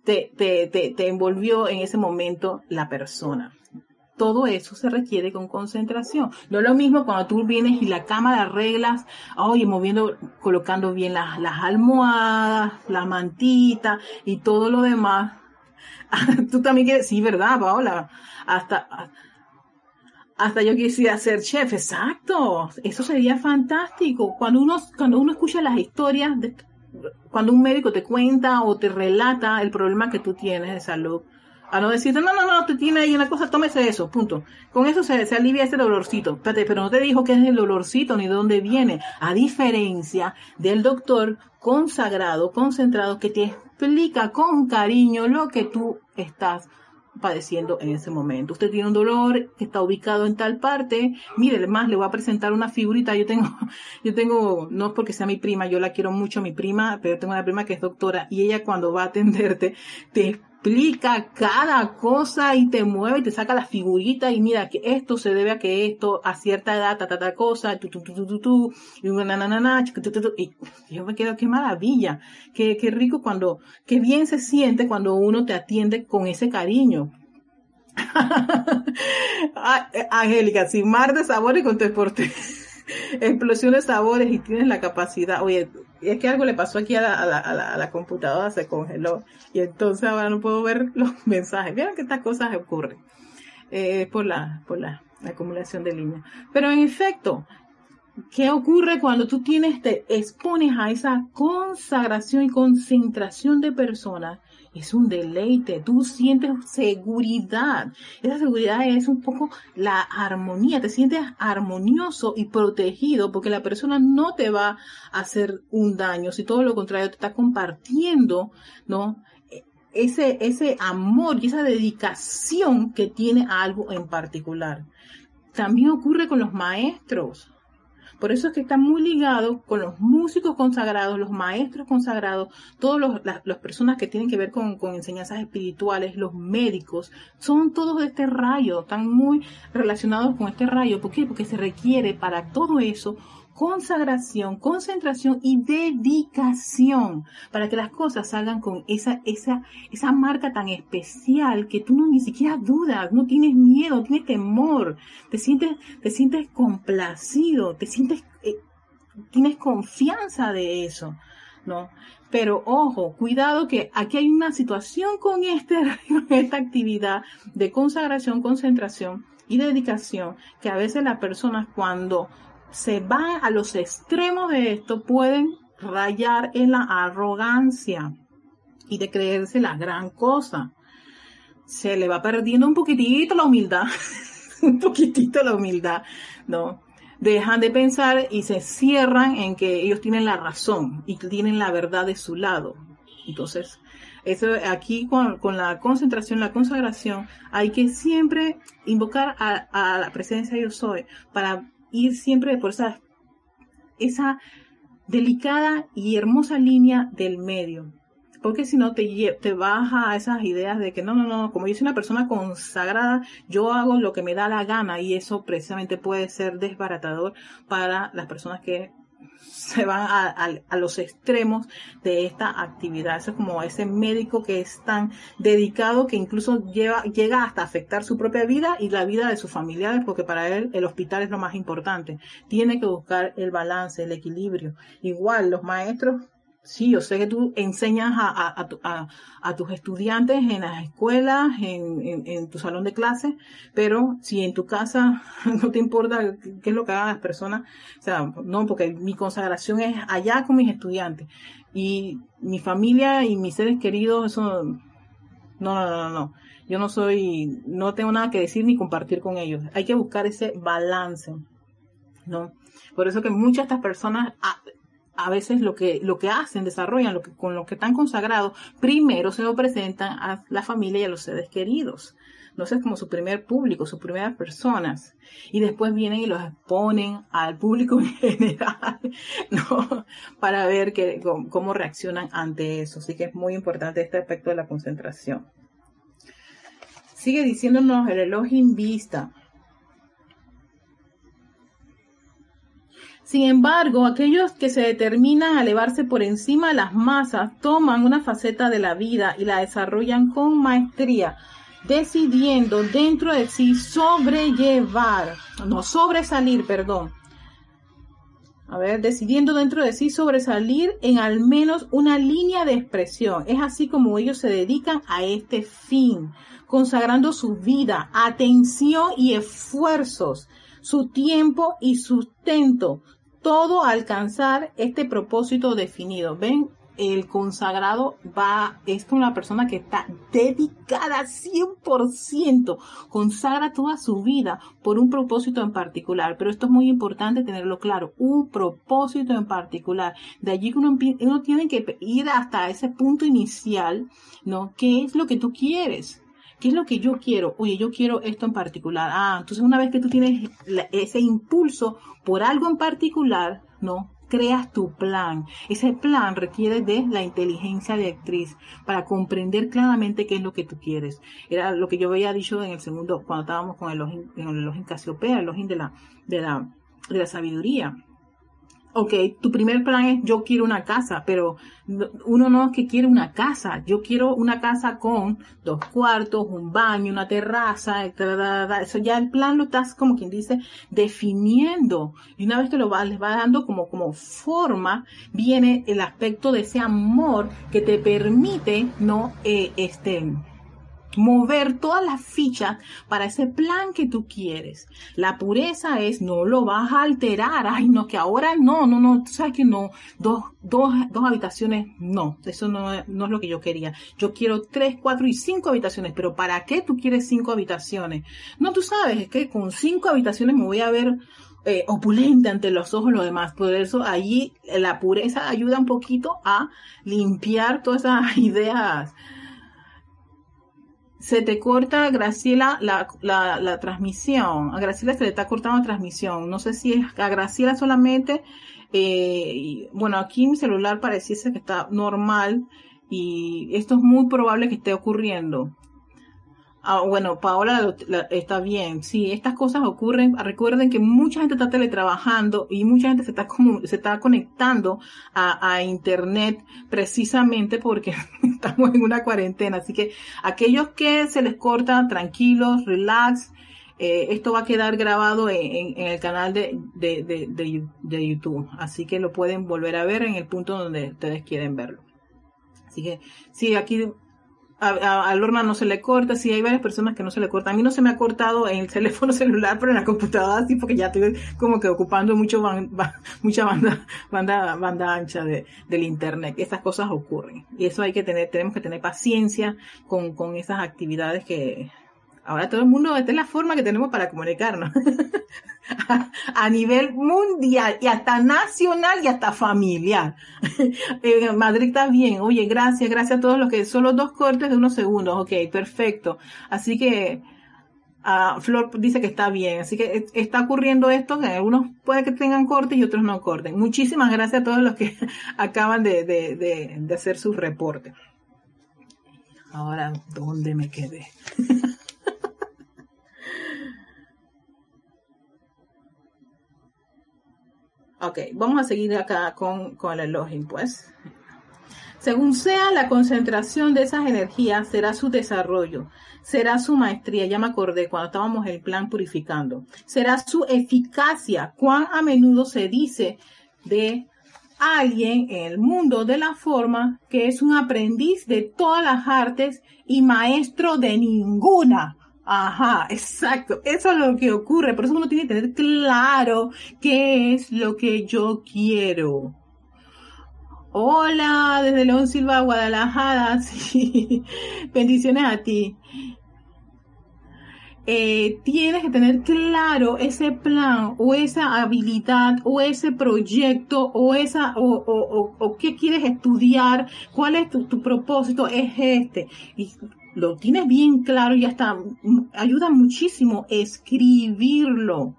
te, te, te, te envolvió en ese momento la persona todo eso se requiere con concentración. No es lo mismo cuando tú vienes y la cama la arreglas, oye, moviendo, colocando bien las, las almohadas, la mantita y todo lo demás. (laughs) tú también quieres, sí, ¿verdad, Paola? Hasta, hasta yo quisiera ser chef, exacto. Eso sería fantástico. Cuando uno, cuando uno escucha las historias, cuando un médico te cuenta o te relata el problema que tú tienes de salud, a no decirte, no, no, no, te tiene ahí una cosa, tómese eso, punto. Con eso se, se alivia ese dolorcito. Espérate, pero no te dijo qué es el dolorcito ni de dónde viene. A diferencia del doctor consagrado, concentrado, que te explica con cariño lo que tú estás padeciendo en ese momento. Usted tiene un dolor que está ubicado en tal parte. Mire, más le voy a presentar una figurita. Yo tengo, (laughs) yo tengo, no es porque sea mi prima, yo la quiero mucho, mi prima, pero tengo una prima que es doctora y ella cuando va a atenderte te explica cada cosa y te mueve y te saca las figuritas y mira que esto se debe a que esto a cierta edad, ta, ta, ta cosa, tu, tu, tu, tu, tu, tu, y una na, na, na, y yo me quedo, qué maravilla, qué, qué rico cuando, qué bien se siente cuando uno te atiende con ese cariño. (laughs) Angélica, sin mar de sabores con tu (laughs) explosión de sabores y tienes la capacidad, oye, es que algo le pasó aquí a la, a la, a la, computadora, se congeló y entonces ahora no puedo ver (laughs) los mensajes. Vieron que estas cosas ocurren eh, por, la, por la, acumulación de líneas. Pero en efecto, ¿qué ocurre cuando tú tienes, te expones a esa consagración y concentración de personas es un deleite, tú sientes seguridad. Esa seguridad es un poco la armonía, te sientes armonioso y protegido porque la persona no te va a hacer un daño, si todo lo contrario te está compartiendo, ¿no? Ese, ese amor y esa dedicación que tiene a algo en particular. También ocurre con los maestros. Por eso es que está muy ligado con los músicos consagrados, los maestros consagrados, todas las, personas que tienen que ver con, con, enseñanzas espirituales, los médicos, son todos de este rayo, están muy relacionados con este rayo. ¿Por qué? Porque se requiere para todo eso consagración, concentración y dedicación para que las cosas salgan con esa, esa, esa marca tan especial que tú no ni siquiera dudas, no tienes miedo, tienes temor, te sientes, te sientes complacido, te sientes, eh, tienes confianza de eso, ¿no? Pero ojo, cuidado que aquí hay una situación con este, (laughs) esta actividad de consagración, concentración y dedicación que a veces las personas cuando se van a los extremos de esto, pueden rayar en la arrogancia y de creerse la gran cosa. Se le va perdiendo un poquitito la humildad, (laughs) un poquitito la humildad, ¿no? Dejan de pensar y se cierran en que ellos tienen la razón y tienen la verdad de su lado. Entonces, eso aquí con, la concentración, la consagración, hay que siempre invocar a, a la presencia de yo soy para ir siempre por esa, esa delicada y hermosa línea del medio. Porque si no te, te baja a esas ideas de que no, no, no, como yo soy una persona consagrada, yo hago lo que me da la gana y eso precisamente puede ser desbaratador para las personas que se van a, los extremos de esta actividad. Eso es como ese médico que es tan dedicado que incluso llega hasta afectar su propia vida y la vida de sus familiares, porque para él el hospital es lo más importante. Tiene que buscar el balance, el equilibrio. Igual los maestros Sí, yo sé que tú enseñas a, tus estudiantes en las escuelas, en, tu salón de clases, pero si en tu casa (laughs) no te importa qué es lo que hagan las personas, o sea, no, porque mi consagración es allá con mis estudiantes y mi familia y mis seres queridos, eso, no, no, no, no, yo no soy, no tengo nada que decir ni compartir con ellos. Hay que buscar ese balance, ¿no? Por eso que muchas de estas personas ah, a veces lo que, lo que hacen, desarrollan, lo que, con lo que están consagrados, primero se lo presentan a la familia y a los seres queridos. No sé, es como su primer público, sus primeras personas. Y después vienen y los exponen al público (laughs) en general, ¿no? Para ver que, cómo reaccionan ante eso. Así que es muy importante este aspecto de la concentración. Sigue diciéndonos el reloj vista. Sin embargo, aquellos que se determinan a elevarse por encima de las masas toman una faceta de la vida y la desarrollan con maestría, decidiendo dentro de sí sobrellevar, no sobresalir, perdón. A ver, decidiendo dentro de sí sobresalir en al menos una línea de expresión. Es así como ellos se dedican a este fin, consagrando su vida, atención y esfuerzos su tiempo y sustento, todo alcanzar este propósito definido. Ven, el consagrado va, es con la persona que está dedicada 100%, consagra toda su vida por un propósito en particular. Pero esto es muy importante tenerlo claro, un propósito en particular. De allí que uno, uno tiene que ir hasta ese punto inicial, ¿no? ¿Qué es lo que tú quieres? ¿Qué es lo que yo quiero? Oye, yo quiero esto en particular. Ah, entonces una vez que tú tienes ese impulso por algo en particular, ¿no? creas tu plan. Ese plan requiere de la inteligencia directriz para comprender claramente qué es lo que tú quieres. Era lo que yo había dicho en el segundo, cuando estábamos con el login, el login Casiopea, el login de la, de la, de la sabiduría ok, tu primer plan es yo quiero una casa, pero uno no es que quiere una casa, yo quiero una casa con dos cuartos, un baño, una terraza, eso ya el plan lo estás como quien dice definiendo. Y una vez que lo va, les va dando como, como forma, viene el aspecto de ese amor que te permite no eh, este mover todas las fichas para ese plan que tú quieres. La pureza es no lo vas a alterar. Ay, no, que ahora no, no, no, tú sabes que no. Dos, dos, dos habitaciones, no. Eso no, no es lo que yo quería. Yo quiero tres, cuatro y cinco habitaciones. Pero ¿para qué tú quieres cinco habitaciones? No, tú sabes, es que con cinco habitaciones me voy a ver eh, opulente ante los ojos los demás. Por eso allí la pureza ayuda un poquito a limpiar todas esas (laughs) ideas se te corta, Graciela, la, la, transmisión. A Graciela se le está cortando la transmisión. No sé si es a Graciela solamente. Eh, bueno, aquí mi celular pareciese que está normal y esto es muy probable que esté ocurriendo. Ah, bueno, Paola está bien. Sí, estas cosas ocurren. Recuerden que mucha gente está teletrabajando y mucha gente se está, conectando a, Internet precisamente porque (laughs) estamos en una cuarentena. Así que aquellos que se les corta, tranquilos, relax. Eh, esto va a quedar grabado en, el canal de, de, YouTube. Así que lo pueden volver a ver en el punto donde ustedes quieren verlo. Así que sí, aquí a, Lorna no se le corta, sí hay varias personas que no se le corta. A mí no se me ha cortado en el (laughs) teléfono celular, pero en la computadora sí, porque ya estoy como que ocupando mucho (laughs) mucha banda, banda, banda ancha de, del internet. Estas cosas ocurren. Y eso hay que tener, tenemos que tener paciencia con, con esas actividades que, Ahora todo el mundo, esta es la forma que tenemos para comunicarnos. (laughs) (laughs) a, nivel mundial y hasta nacional y hasta familiar. (laughs) Eh, Madrid está bien. Oye, gracias, gracias a todos los que, solo dos cortes de unos segundos. Ok, perfecto. Así que, uh, Flor dice que está bien. Así que está ocurriendo esto, que algunos puede que tengan cortes y otros no corten. Muchísimas gracias a todos los que (laughs) acaban de, de, de, de hacer sus reportes. Ahora, ¿dónde me quedé? Ok, vamos a seguir acá con, con el elogio, pues. Según sea la concentración de esas energías, será su desarrollo, será su maestría, ya me acordé cuando estábamos en el plan purificando, será su eficacia, cuán a menudo se dice de alguien en el mundo de la forma que es un aprendiz de todas las artes y maestro de ninguna. Ajá, exacto. Eso es lo que ocurre. Por eso uno tiene que tener claro qué es lo que yo quiero. Hola, desde León Silva, Guadalajara. (laughs) Sí. Bendiciones a ti. Eh, tienes que tener claro ese plan o esa habilidad o ese proyecto o esa o, o, o, qué quieres estudiar, cuál es tu, tu propósito, es este. Lo tienes bien claro y hasta ayuda muchísimo escribirlo.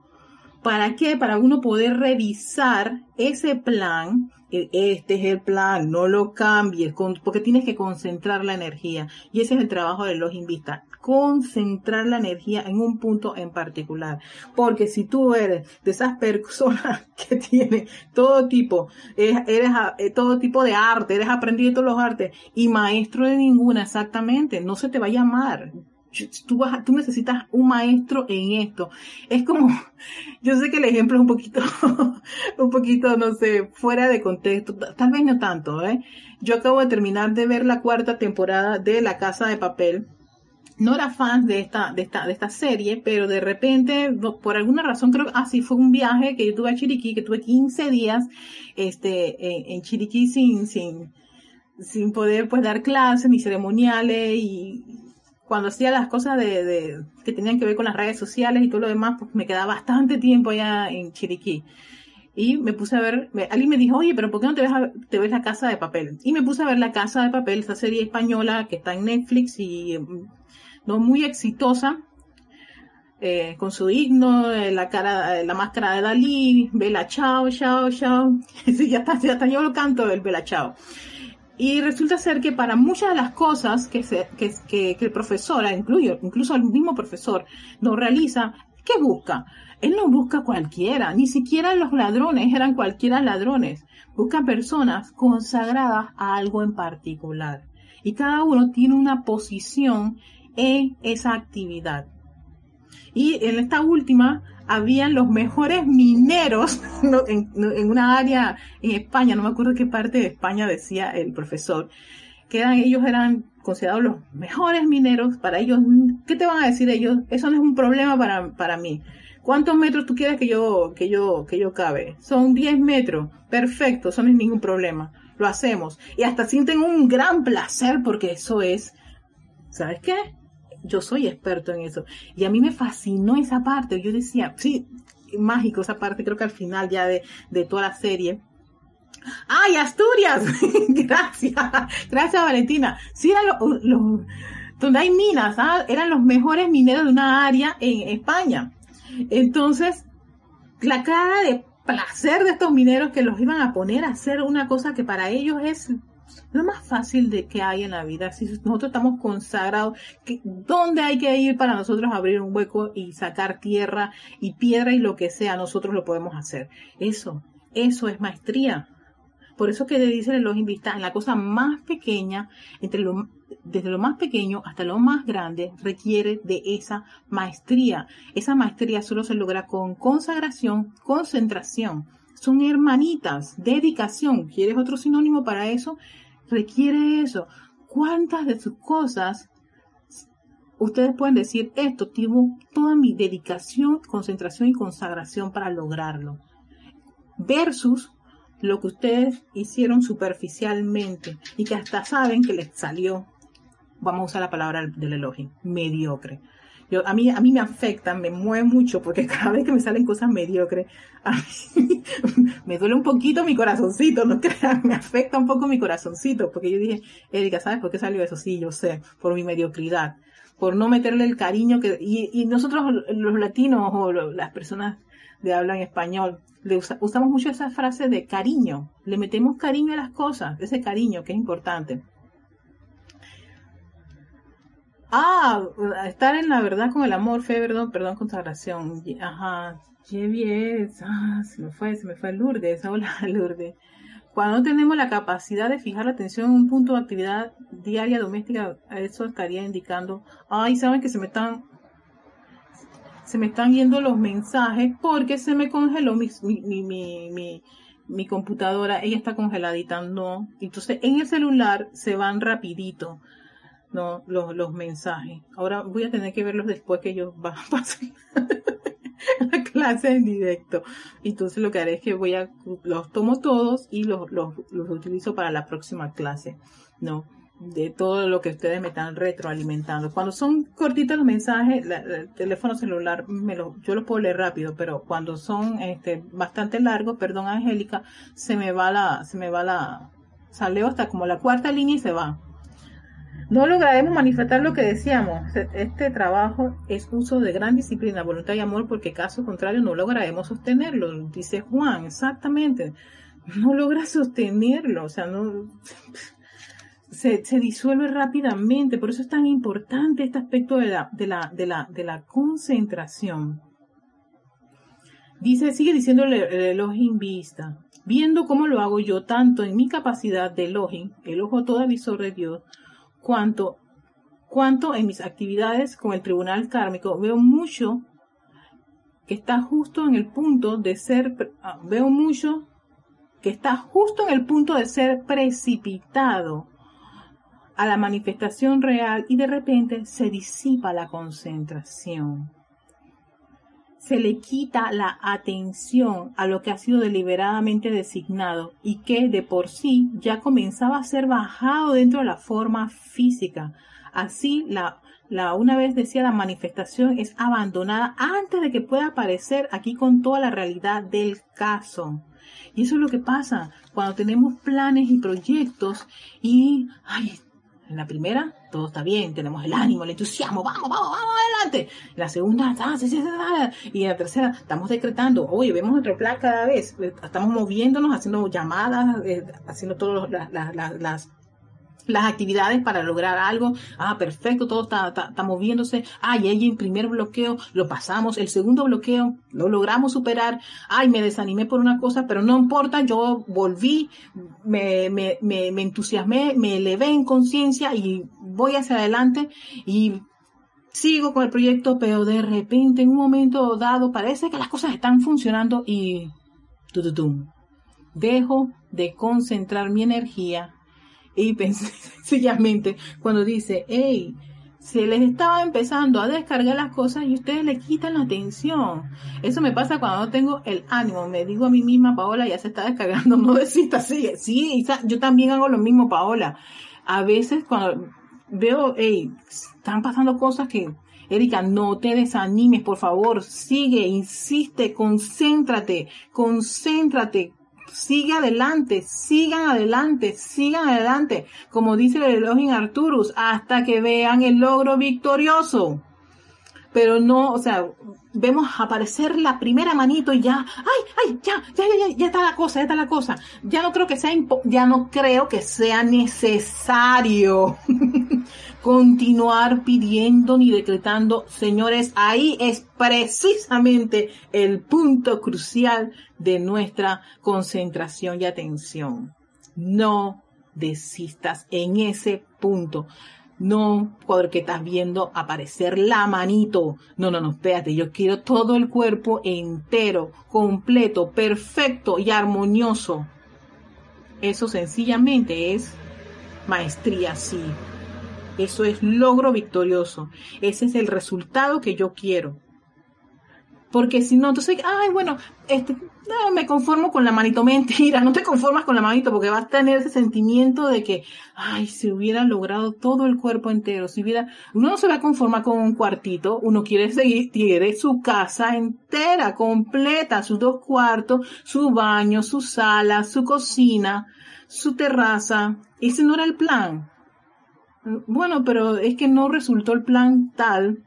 ¿Para qué? Para uno poder revisar ese plan. E, este es el plan, no lo cambies, porque tienes que concentrar la energía. Y ese es el trabajo de los invistas concentrar la energía en un punto en particular. Porque si tú eres de esas personas (laughs) que tienen todo tipo, eres, eh, todo tipo de arte, eres aprendido de todos los artes y maestro de ninguna, exactamente, no se te va a llamar. Tú, tú necesitas un maestro en esto. Es como, (laughs) yo sé que el ejemplo es un poquito, (laughs) un poquito, no sé, fuera de contexto, tal vez no tanto, ¿eh? Yo acabo de terminar de ver la cuarta temporada de La Casa de Papel no era fan de esta, de esta, de esta serie, pero de repente, por alguna razón, creo que así fue un viaje que yo tuve a Chiriquí, que tuve 15 días, este, en, Chiriquí sin, sin, sin poder pues dar clases ni ceremoniales y cuando hacía las cosas de, de, que tenían que ver con las redes sociales y todo lo demás, pues me quedaba bastante tiempo allá en Chiriquí. Y me puse a ver, alguien me dijo, oye, pero ¿por qué no te ves, te ves la casa de papel? Y me puse a ver la casa de papel, esa serie española que está en Netflix y no muy exitosa. eh, con su himno, eh, la cara, la máscara de Dalí, Bella Chao, Chao, Chao. (laughs) ya está, ya está, yo lo canto el Bella Chao. Y resulta ser que para muchas de las cosas que, que, que, el profesor, incluyo, incluso el mismo profesor, no realiza, ¿qué busca? Él no busca cualquiera, ni siquiera los ladrones eran cualquiera ladrones. Busca personas consagradas a algo en particular. Y cada uno tiene una posición en esa actividad. Y en esta última habían los mejores mineros (laughs) en, una área en España, no me acuerdo qué parte de España decía el profesor, que eran, ellos eran considerados los mejores mineros para ellos. ¿Qué te van a decir ellos? Eso no es un problema para, para mí. ¿Cuántos metros tú quieres que yo, que yo, que yo cabe? Son 10 metros. Perfecto, eso no es ningún problema. Lo hacemos. Y hasta sienten un gran placer porque eso es, ¿sabes qué? Yo soy experto en eso. Y a mí me fascinó esa parte. Yo decía, sí, mágico esa parte, creo que al final ya de, de toda la serie. ¡Ay, Asturias! (laughs) gracias, gracias Valentina. Sí, eran los, donde hay minas, ¿ah? eran los mejores mineros de una área en España. Entonces, la cara de placer de estos mineros que los iban a poner a hacer una cosa que para ellos es lo más fácil de que hay en la vida. Si nosotros estamos consagrados, ¿dónde hay que ir para nosotros abrir un hueco y sacar tierra y piedra y lo que sea? Nosotros lo podemos hacer. Eso, eso es maestría. Por eso que dicen los invitados, en la cosa más pequeña, entre desde lo más pequeño hasta lo más grande, requiere de esa maestría. Esa maestría solo se logra con consagración, concentración son hermanitas, dedicación. ¿Quieres otro sinónimo para eso? Requiere eso. ¿Cuántas de sus cosas ustedes pueden decir esto? Tuvo toda mi dedicación, concentración y consagración para lograrlo. Versus lo que ustedes hicieron superficialmente y que hasta saben que les salió, vamos a usar la palabra del elogio, mediocre a, mí, a mí me afecta, me mueve mucho, porque (laughs) cada vez que me salen cosas mediocres, (laughs) me duele un poquito mi corazoncito, no crean, (laughs) me afecta un poco mi corazoncito, porque yo dije, Erika, ¿sabes por qué salió eso? Sí, yo sé, por mi mediocridad, por no meterle el cariño que, y, y nosotros los latinos o las personas de habla en español, le usamos mucho esa frase de cariño, le metemos cariño a las cosas, ese cariño que es importante. Ah, estar en la verdad con el amor, fe, perdón, perdón, consagración. Ajá, bien, ah, se me fue, se me fue Lourdes, hola (laughs) Lourdes. Cuando tenemos la capacidad de fijar la atención en un punto de actividad diaria doméstica, eso estaría indicando, ay, saben que se me están, se me están yendo los mensajes porque se me congeló mi, mi, mi, mi, mi computadora, ella está congeladita, no. Entonces en el celular se van rapidito no los, los mensajes. Ahora voy a tener que verlos después que ellos van a (laughs) pasar la clase en directo. Entonces lo que haré es que voy a, los tomo todos y los, los, los utilizo para la próxima clase, ¿no? De todo lo que ustedes me están retroalimentando. Cuando son cortitos los mensajes, el teléfono celular, me lo, yo los puedo leer rápido, pero cuando son este, bastante largos, perdón Angélica, se me va la, se me va la, salió hasta como la cuarta línea y se va no lograremos manifestar lo que decíamos. Este trabajo es uso de gran disciplina, voluntad y amor, porque caso contrario no lograremos sostenerlo, dice Juan, exactamente. No logra sostenerlo, o sea, no se, disuelve rápidamente, por eso es tan importante este aspecto de la, de la, de la, de la concentración. Dice, sigue diciendo el, el vista, viendo cómo lo hago yo, tanto en mi capacidad de Elohim, el ojo todo avisor de Dios, cuanto, cuanto en mis actividades con el tribunal kármico veo mucho que está justo en el punto de ser, ah, veo mucho que está justo en el punto de ser precipitado a la manifestación real y de repente se disipa la concentración. Se le quita la atención a lo que ha sido deliberadamente designado y que de por sí ya comenzaba a ser bajado dentro de la forma física. Así, la, la una vez decía la manifestación es abandonada antes de que pueda aparecer aquí con toda la realidad del caso. Y eso es lo que pasa cuando tenemos planes y proyectos y ay, En la primera, todo está bien, tenemos el ánimo, el entusiasmo, vamos, vamos, vamos adelante. En la segunda, ah, y en la tercera, estamos decretando, oye, vemos nuestro plan cada vez, estamos moviéndonos, haciendo llamadas, eh, haciendo todas las las actividades para lograr algo. Ah, perfecto, todo está, está, moviéndose. Ay, ahí el primer bloqueo lo pasamos, el segundo bloqueo lo logramos superar. Ay, me desanimé por una cosa, pero no importa, yo volví, me, me, me, me entusiasmé, me elevé en conciencia y voy hacia adelante y sigo con el proyecto, pero de repente en un momento dado parece que las cosas están funcionando y dejo de concentrar mi energía y pensé (laughs) sencillamente cuando dice, hey, se les estaba empezando a descargar las cosas y ustedes le quitan la atención. Eso me pasa cuando no tengo el ánimo. Me digo a mí misma, Paola, ya se está descargando, (laughs) no desista, sigue. Sí, yo también hago lo mismo, Paola. A veces cuando veo, hey, están pasando cosas que, Erika, no te desanimes, por favor, sigue, insiste, concéntrate, concéntrate, sigue adelante, sigan adelante, sigan adelante, como dice el Elohim Arturus, hasta que vean el logro victorioso. Pero no, o sea, vemos aparecer la primera manito y ya, ay, ay, ya, ya, ya, ya está la cosa, ya está la cosa. Ya no creo que sea, ya no creo que sea necesario (laughs) continuar pidiendo ni decretando, señores, ahí es precisamente el punto crucial de nuestra concentración y atención. No desistas en ese punto. No porque estás viendo aparecer la manito. No, no, no, espérate. Yo quiero todo el cuerpo entero, completo, perfecto y armonioso. Eso sencillamente es maestría, sí. Eso es logro victorioso. Ese es el resultado que yo quiero. Porque si no, entonces, ay, bueno, este, no, me conformo con la manito. Mentira, (laughs) no te conformas con la manito porque vas a tener ese sentimiento de que, ay, si hubiera logrado todo el cuerpo entero, si hubiera, uno no se va a conformar con un cuartito, uno quiere seguir, quiere su casa entera, completa, sus dos cuartos, su baño, su sala, su cocina, su terraza. Ese no era el plan. Bueno, pero es que no resultó el plan tal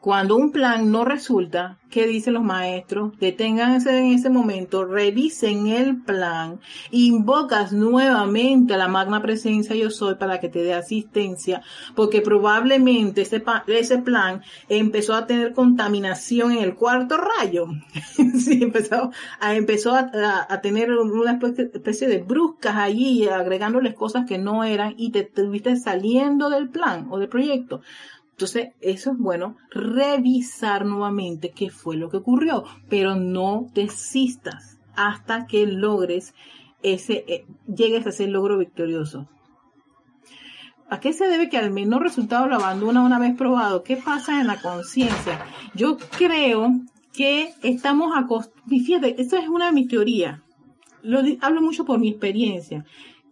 cuando un plan no resulta, ¿qué dicen los maestros? Deténganse en ese momento, revisen el plan, invocas nuevamente a la magna presencia yo soy para que te dé asistencia, porque probablemente ese, plan empezó a tener contaminación en el cuarto rayo. (laughs) sí, empezó a, empezó a, a, tener una especie de bruscas allí, agregándoles cosas que no eran y te estuviste saliendo del plan o del proyecto. Entonces, eso es bueno, revisar nuevamente qué fue lo que ocurrió, pero no desistas hasta que logres ese, eh, llegues a ese logro victorioso. ¿A qué se debe que al menos resultado lo abandona una vez probado? ¿Qué pasa en la conciencia? Yo creo que estamos acostumbrados, fíjate, esto es una de mis teorías, lo hablo mucho por mi experiencia.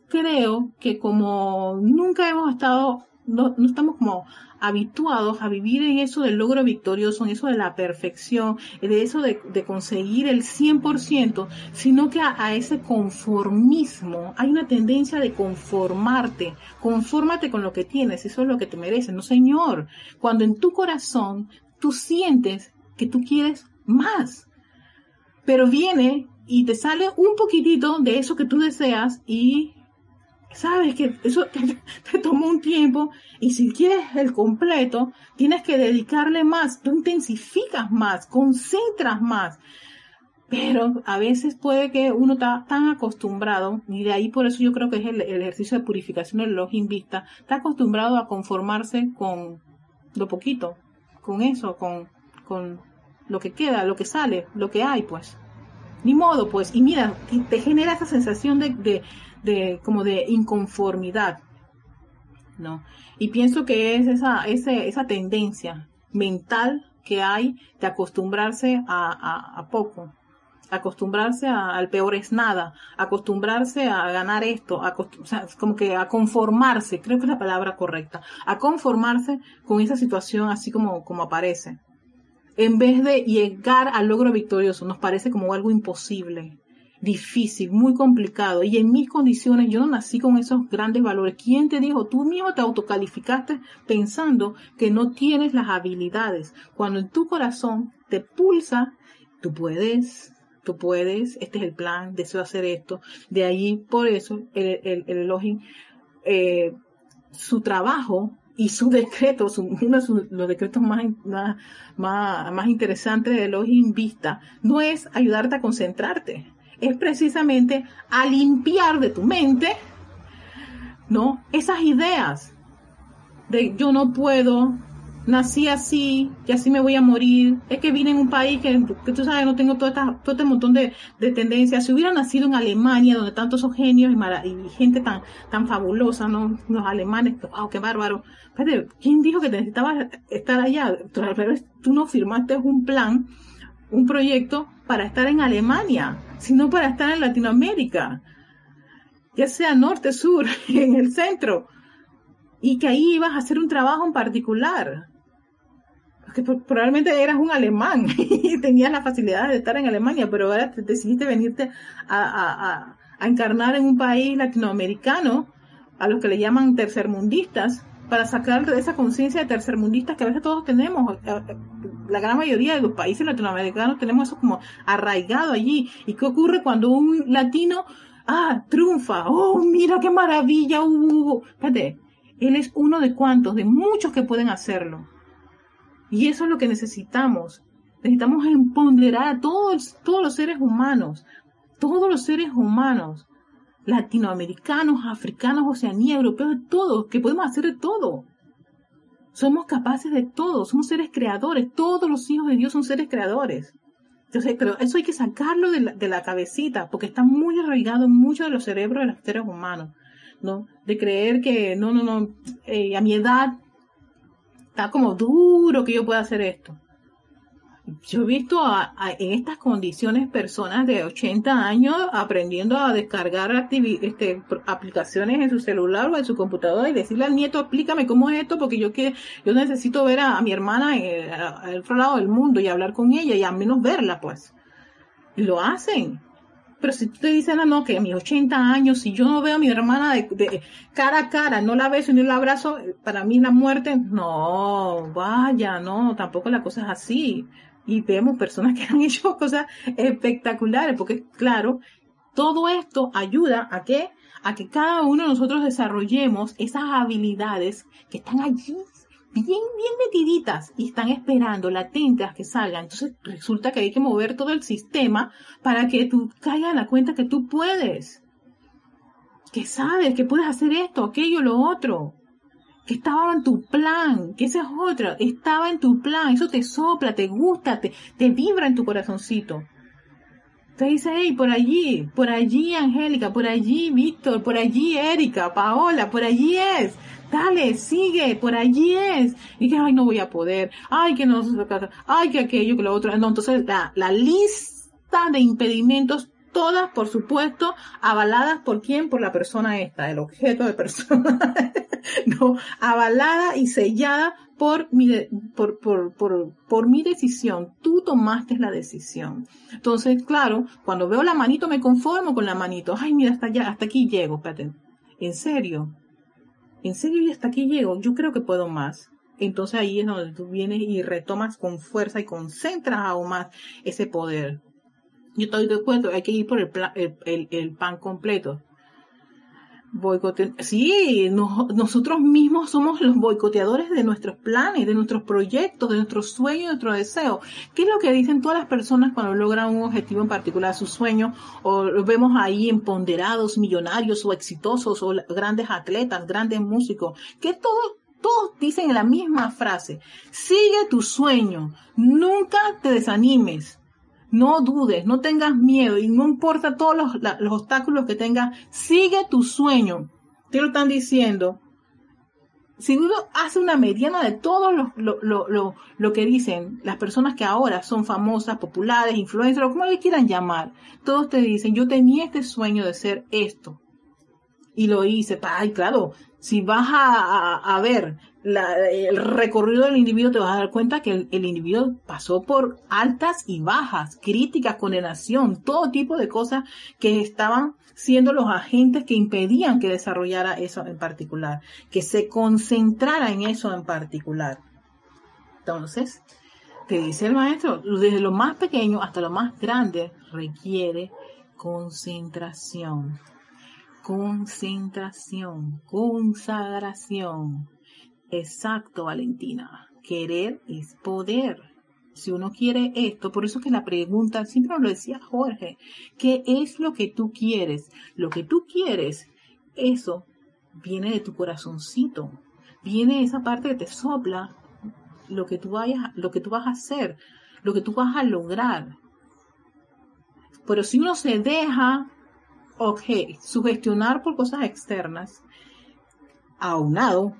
Creo que como nunca hemos estado, no estamos como habituados a vivir en eso del logro victorioso, en eso de la perfección, de eso de, conseguir el 100%, sino que a, ese conformismo. Hay una tendencia de conformarte, confórmate con lo que tienes, eso es lo que te mereces, no señor, cuando en tu corazón tú sientes que tú quieres más, pero viene y te sale un poquitito de eso que tú deseas y sabes que eso (laughs) te, tomó un tiempo y si quieres el completo, tienes que dedicarle más, tú intensificas más, concentras más. Pero a veces puede que uno está tan acostumbrado, y de ahí por eso yo creo que es el, ejercicio de purificación del ojo vista, está acostumbrado a conformarse con lo poquito, con eso, con, con lo que queda, lo que sale, lo que hay, pues. Ni modo, pues. Y mira, te genera esa sensación de como de inconformidad, ¿no? Y pienso que es esa, esa tendencia mental que hay de acostumbrarse a, a, poco, acostumbrarse al peor es nada, acostumbrarse a ganar esto, sea, como que a conformarse, creo que es la palabra correcta, a conformarse con esa situación así como, como aparece. En vez de llegar al logro victorioso, nos parece como algo imposible. Difícil, muy complicado. Y en mis condiciones yo no nací con esos grandes valores. ¿Quién te dijo? Tú mismo te autocalificaste pensando que no tienes las habilidades. Cuando en tu corazón te pulsa, tú puedes, tú puedes, este es el plan, deseo hacer esto. De ahí, por eso, el, el, el eh, su trabajo y su (laughs) decreto, uno de los decretos más, más, más, más interesantes de Elohim Vista, no es ayudarte a concentrarte, es precisamente a limpiar de tu mente, ¿no? Esas ideas de yo no puedo, nací así, y así me voy a morir, es que vine en un país que, que tú sabes, no tengo todo, todo este montón de, de, tendencias. Si hubiera nacido en Alemania, donde tantos son genios y, y, gente tan, tan fabulosa, ¿no? Los alemanes, wow, qué bárbaro. ¿Quién dijo que necesitabas estar allá? Tú no firmaste un plan, un proyecto para estar en Alemania, sino para estar en Latinoamérica, ya sea norte, sur, (laughs) en el centro, y que ahí ibas a hacer un trabajo en particular. Porque probablemente eras un alemán (laughs) y tenías la facilidad de estar en Alemania, pero ahora decidiste venirte a, a encarnar en un país latinoamericano, a los que le llaman tercermundistas, para sacar de esa conciencia de tercermundistas que a veces todos tenemos. Eh, la gran mayoría de los países latinoamericanos tenemos eso como arraigado allí. ¿Y qué ocurre cuando un latino, ah, triunfa? Oh, mira qué maravilla. Uh, Espérate, él es uno de cuantos, de muchos que pueden hacerlo. Y eso es lo que necesitamos. Necesitamos empoderar a todos, todos los seres humanos, todos los seres humanos latinoamericanos, africanos, oceanía, europeos, todos, que podemos hacer de todo. Somos capaces de todo, somos seres creadores, todos los hijos de Dios son seres creadores. Entonces, pero eso hay que sacarlo de la, de la cabecita, porque está muy arraigado en muchos de los cerebros de los seres humanos, ¿no? De creer que, no, no, no, eh, a mi edad está como duro que yo pueda hacer esto yo he visto en estas condiciones personas de 80 años aprendiendo a descargar este, aplicaciones en su celular o en su computadora y decirle al nieto, explícame cómo es esto, porque yo que yo necesito ver a, mi hermana eh, al otro lado del mundo y hablar con ella y al menos verla, pues. Y lo hacen. Pero si tú te dices, no, no, que a mis 80 años, si yo no veo a mi hermana de, cara a cara, no la beso ni la abrazo, para mí la muerte, no, vaya, no, tampoco la cosa es así y vemos personas que han hecho (laughs) cosas espectaculares, porque claro, todo esto ayuda a que, a que cada uno de nosotros desarrollemos esas habilidades que están allí bien, bien metiditas y están esperando, latentes que salgan. Entonces resulta que hay que mover todo el sistema para que tú caigas en la cuenta que tú puedes, que sabes que puedes hacer esto, aquello, lo otro que estaba en tu plan, que esa es otra, estaba en tu plan, eso te sopla, te gusta, te, te vibra en tu corazoncito. Te dice, hey, por allí, por allí Angélica, por allí Víctor, por allí Erika, Paola, por allí es. Dale, sigue, por allí es. Y que, ay, no voy a poder, ay, que no, ay, que aquello, que lo otro. No, entonces la, la lista de impedimentos todas, por supuesto, avaladas por quién, por la persona esta, el objeto de persona, (laughs) no, avalada y sellada por mi, por, por, por, por mi decisión. Tú tomaste la decisión. Entonces, claro, cuando veo la manito me conformo con la manito. Ay, mira, hasta allá, hasta aquí llego, espérate. ¿En serio? ¿En serio y hasta aquí llego? Yo creo que puedo más. Entonces ahí es donde tú vienes y retomas con fuerza y concentras aún más ese poder. Yo estoy de acuerdo, hay que ir por el, el, pan completo. Boicote sí, nosotros mismos somos los boicoteadores de nuestros planes, de nuestros proyectos, de nuestros sueños, de nuestros deseos. ¿Qué es lo que dicen todas las personas cuando logran un objetivo en particular, su sueño, o los vemos ahí empoderados, millonarios o exitosos, o grandes atletas, grandes músicos? Que todos, todos dicen la misma frase, sigue tu sueño, nunca te desanimes, no dudes, no tengas miedo y no importa todos los, obstáculos que tengas, sigue tu sueño. Te lo están diciendo. Si uno hace una mediana de todo lo, lo, lo, que dicen las personas que ahora son famosas, populares, influencers, o como le quieran llamar, todos te dicen, yo tenía este sueño de ser esto. Y lo hice. Ay, claro, si vas a, a, ver el recorrido del individuo, te vas a dar cuenta que el, individuo pasó por altas y bajas, críticas, condenación, todo tipo de cosas que estaban siendo los agentes que impedían que desarrollara eso en particular, que se concentrara en eso en particular. Entonces, te dice el maestro, desde lo más pequeño hasta lo más grande requiere concentración, concentración, consagración. Exacto, Valentina. Querer es poder. Si uno quiere esto, por eso que la pregunta, siempre lo decía Jorge, ¿qué es lo que tú quieres? Lo que tú quieres, eso viene de tu corazoncito, viene esa parte que te sopla lo que tú vayas, lo que tú vas a hacer, lo que tú vas a lograr. Pero si uno se deja, ok, sugestionar por cosas externas, aunado,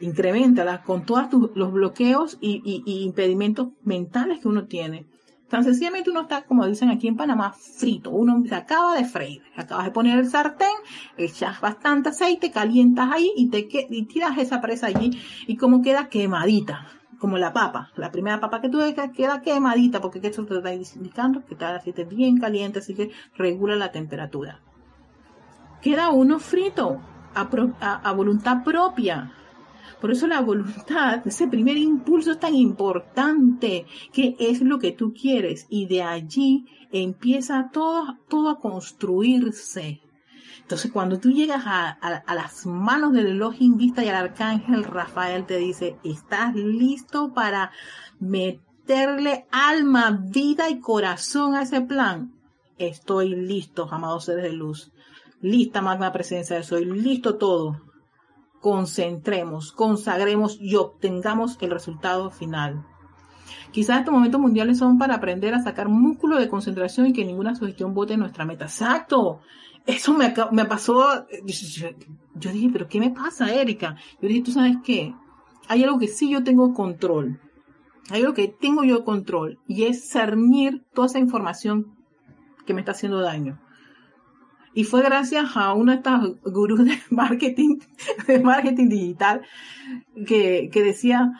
incrementala con todos los bloqueos y, y, impedimentos mentales que uno tiene. Tan sencillamente uno está, como dicen aquí en Panamá, frito. Uno se acaba de freír. Acabas de poner el sartén, echas bastante aceite, calientas ahí y te tiras esa presa allí y como queda quemadita como la papa, la primera papa que tú dejas queda quemadita porque eso te está indicando que está el aceite bien caliente, así que regula la temperatura. Queda uno frito a, voluntad propia. Por eso la voluntad, ese primer impulso es tan importante, que es lo que tú quieres y de allí empieza todo, todo a construirse. Entonces, cuando tú llegas a, las manos del Elohim Vista y al arcángel Rafael te dice, ¿estás listo para meterle alma, vida y corazón a ese plan? Estoy listo, amados seres de luz. Lista, magna presencia de soy. Listo todo. Concentremos, consagremos y obtengamos el resultado final. Quizás estos momentos mundiales son para aprender a sacar músculo de concentración y que ninguna sugestión vote nuestra meta. Exacto eso me, me pasó, yo, dije, pero ¿qué me pasa, Erika? Yo dije, ¿tú sabes qué? Hay algo que sí yo tengo control. Hay algo que tengo yo control y es cernir toda esa información que me está haciendo daño. Y fue gracias a uno de estos gurús de (laughs) marketing, de marketing digital, que, que decía,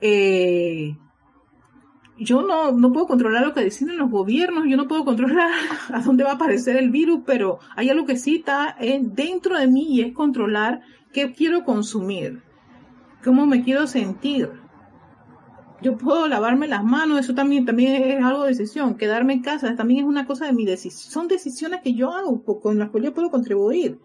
eh, yo no, no puedo controlar lo que deciden los gobiernos, yo no puedo controlar (laughs) a dónde va a aparecer el virus, pero hay algo que sí está dentro de mí y es controlar qué quiero consumir, cómo me quiero sentir. Yo puedo lavarme las manos, eso también, también es algo de decisión. Quedarme en casa también es una cosa de mi decisión. Son decisiones que yo hago, con las cuales yo puedo contribuir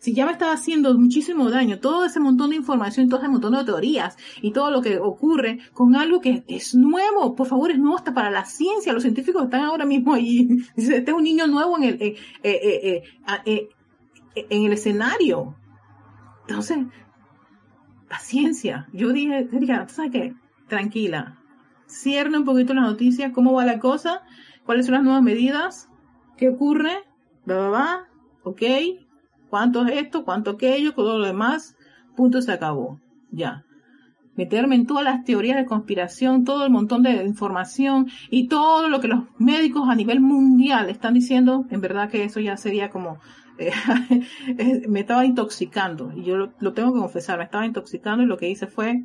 si ya me estaba haciendo muchísimo daño, todo ese montón de información, todo ese montón de teorías y todo lo que ocurre con algo que es nuevo, por favor, es nuevo hasta para la ciencia, los científicos están ahora mismo ahí, (laughs) este es un niño nuevo en el, eh, eh, eh, en el escenario. Entonces, paciencia. Yo dije, ¿tú sabes qué? Tranquila. Cierne un poquito las noticias, cómo va la cosa, cuáles son las nuevas medidas, qué ocurre, va, va, va, ok, cuánto es esto, cuánto aquello, todo lo demás, punto se acabó, ya. Meterme en todas las teorías de conspiración, todo el montón de información y todo lo que los médicos a nivel mundial están diciendo, en verdad que eso ya sería como, eh, (laughs) me estaba intoxicando, y yo lo, lo tengo que confesar, me estaba intoxicando y lo que hice fue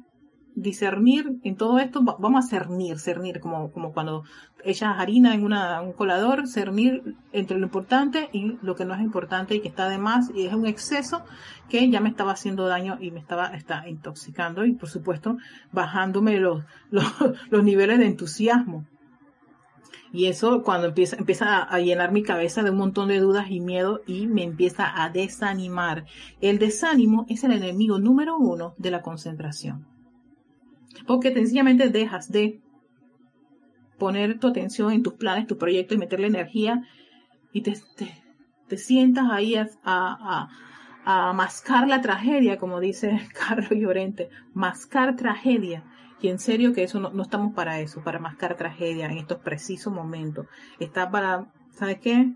discernir en todo esto, vamos a cernir, cernir, como, como cuando echas harina en una, un colador, cernir entre lo importante y lo que no es importante y que está de más y es un exceso que ya me estaba haciendo daño y me estaba está intoxicando y por supuesto bajándome los, (laughs) los, los niveles de entusiasmo. Y eso cuando empieza, empieza a llenar mi cabeza de un montón de dudas y miedo y me empieza a desanimar. El desánimo es el enemigo número uno de la concentración. Porque sencillamente dejas de poner tu atención en tus planes, tus proyectos y meterle energía y te, te, sientas ahí a, a, a, mascar la tragedia, como dice (laughs) Carlos Llorente, mascar tragedia. Y en serio que eso no, no estamos para eso, para mascar tragedia en estos precisos momentos. Está para, ¿sabes qué?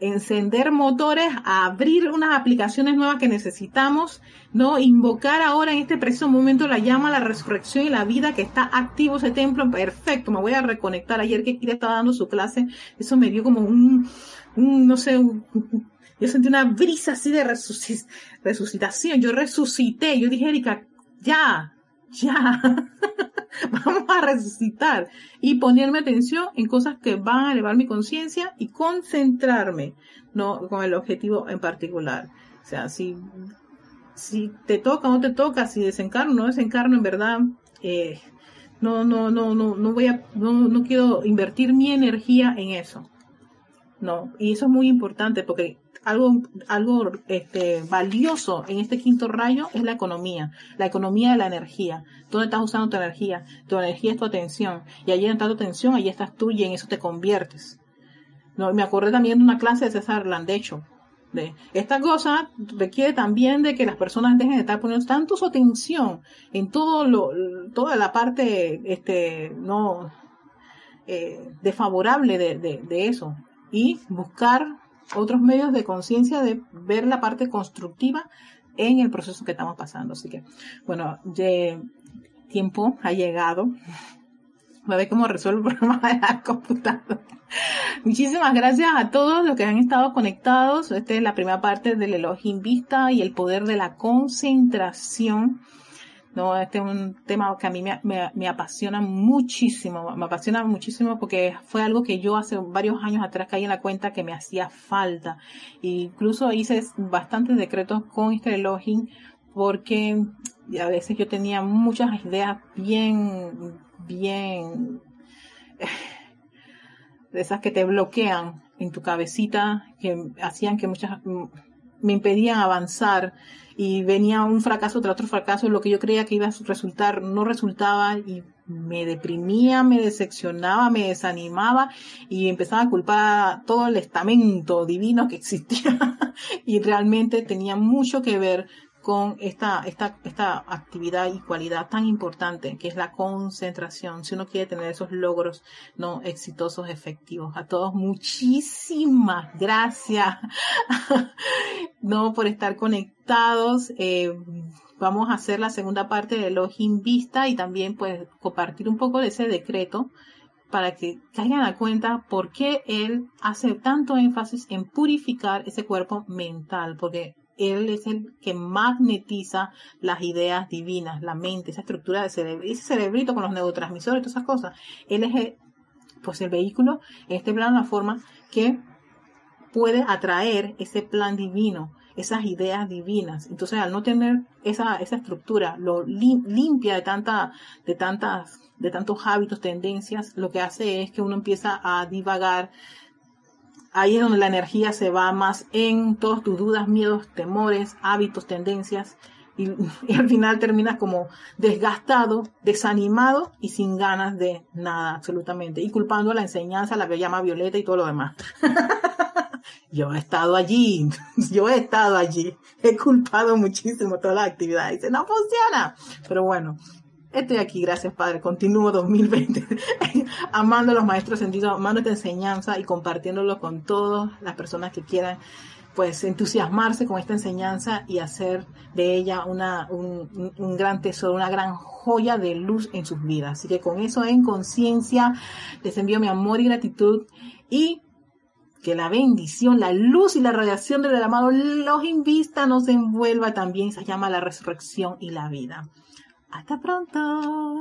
Encender motores, abrir unas aplicaciones nuevas que necesitamos, ¿no? Invocar ahora en este preciso momento la llama, la resurrección y la vida que está activo ese templo. Perfecto, me voy a reconectar. Ayer que Kira estaba dando su clase, eso me dio como un, un no sé, yo sentí una brisa así de resucitación. Yo resucité. Yo dije, Erika, ya, ya. (laughs) Vamos a resucitar y ponerme atención en cosas que van a elevar mi conciencia y concentrarme, no con el objetivo en particular. O sea, si, si te toca o no te toca, si desencarno o no desencarno, en verdad, eh, no, no, no, no, no voy a, no, no quiero invertir mi energía en eso. No, y eso es muy importante porque algo, algo este, valioso en este quinto rayo es la economía, la economía de la energía. ¿Dónde estás usando tu energía? Tu energía es tu atención. Y allí está tu atención, allí estás tú y en eso te conviertes. No, me acordé también de una clase de César Landecho. De, esta cosa requiere también de que las personas dejen de estar poniendo tanto su atención en todo lo, toda la parte, este, no, eh, desfavorable de, de, de eso y buscar otros medios de conciencia de ver la parte constructiva en el proceso que estamos pasando. Así que, bueno, ya tiempo ha llegado. Va a ver cómo resuelvo el (laughs) problema de la computadora. Muchísimas gracias a todos los que han estado conectados. Esta es la primera parte del elogio vista y el poder de la concentración no, este es un tema que a mí me, apasiona muchísimo, me apasiona muchísimo porque fue algo que yo hace varios años atrás caí en la cuenta que me hacía falta. E incluso hice bastantes decretos con este login porque a veces yo tenía muchas ideas bien, bien, (sighs) de esas que te bloquean en tu cabecita, que hacían que muchas, me impedían avanzar y venía un fracaso tras otro fracaso, lo que yo creía que iba a resultar no resultaba y me deprimía, me decepcionaba, me desanimaba y empezaba a culpar todo el estamento divino que existía (laughs) y realmente tenía mucho que ver con esta, esta, esta actividad y cualidad tan importante que es la concentración. Si uno quiere tener esos logros no exitosos, efectivos. A todos muchísimas gracias (laughs) no por estar conectados. Eh, vamos a hacer la segunda parte de Login Vista y también pues compartir un poco de ese decreto para que caigan a cuenta por qué él hace tanto énfasis en purificar ese cuerpo mental, porque él es el que magnetiza las ideas divinas, la mente, esa estructura de cerebro, ese cerebrito con los neurotransmisores, todas esas cosas. Él es el, pues el vehículo, en este plano, la forma que puede atraer ese plan divino, esas ideas divinas. Entonces, al no tener esa, esa estructura, lo limpia de tanta, de tantas, de tantos hábitos, tendencias, lo que hace es que uno empieza a divagar, ahí es donde la energía se va más en todas tus dudas, miedos, temores, hábitos, tendencias. (laughs) Y, al final terminas como desgastado, desanimado y sin ganas de nada, absolutamente. Y culpando a la enseñanza, la que llama Violeta y todo lo demás. (laughs) yo he estado allí, (laughs) yo he estado allí, he culpado muchísimo toda la actividad. Dice, no funciona. Pero bueno, estoy aquí, gracias Padre, continúo 2020, (laughs) amando a los maestros sentidos, amando esta enseñanza y compartiéndolo con todas las personas que quieran pues entusiasmarse con esta enseñanza y hacer de ella una, un, un, gran tesoro, una gran joya de luz en sus vidas. Así que con eso en conciencia les envío mi amor y gratitud y que la bendición, la luz y la radiación del amado los invista, nos envuelva también, se llama la resurrección y la vida. Hasta pronto.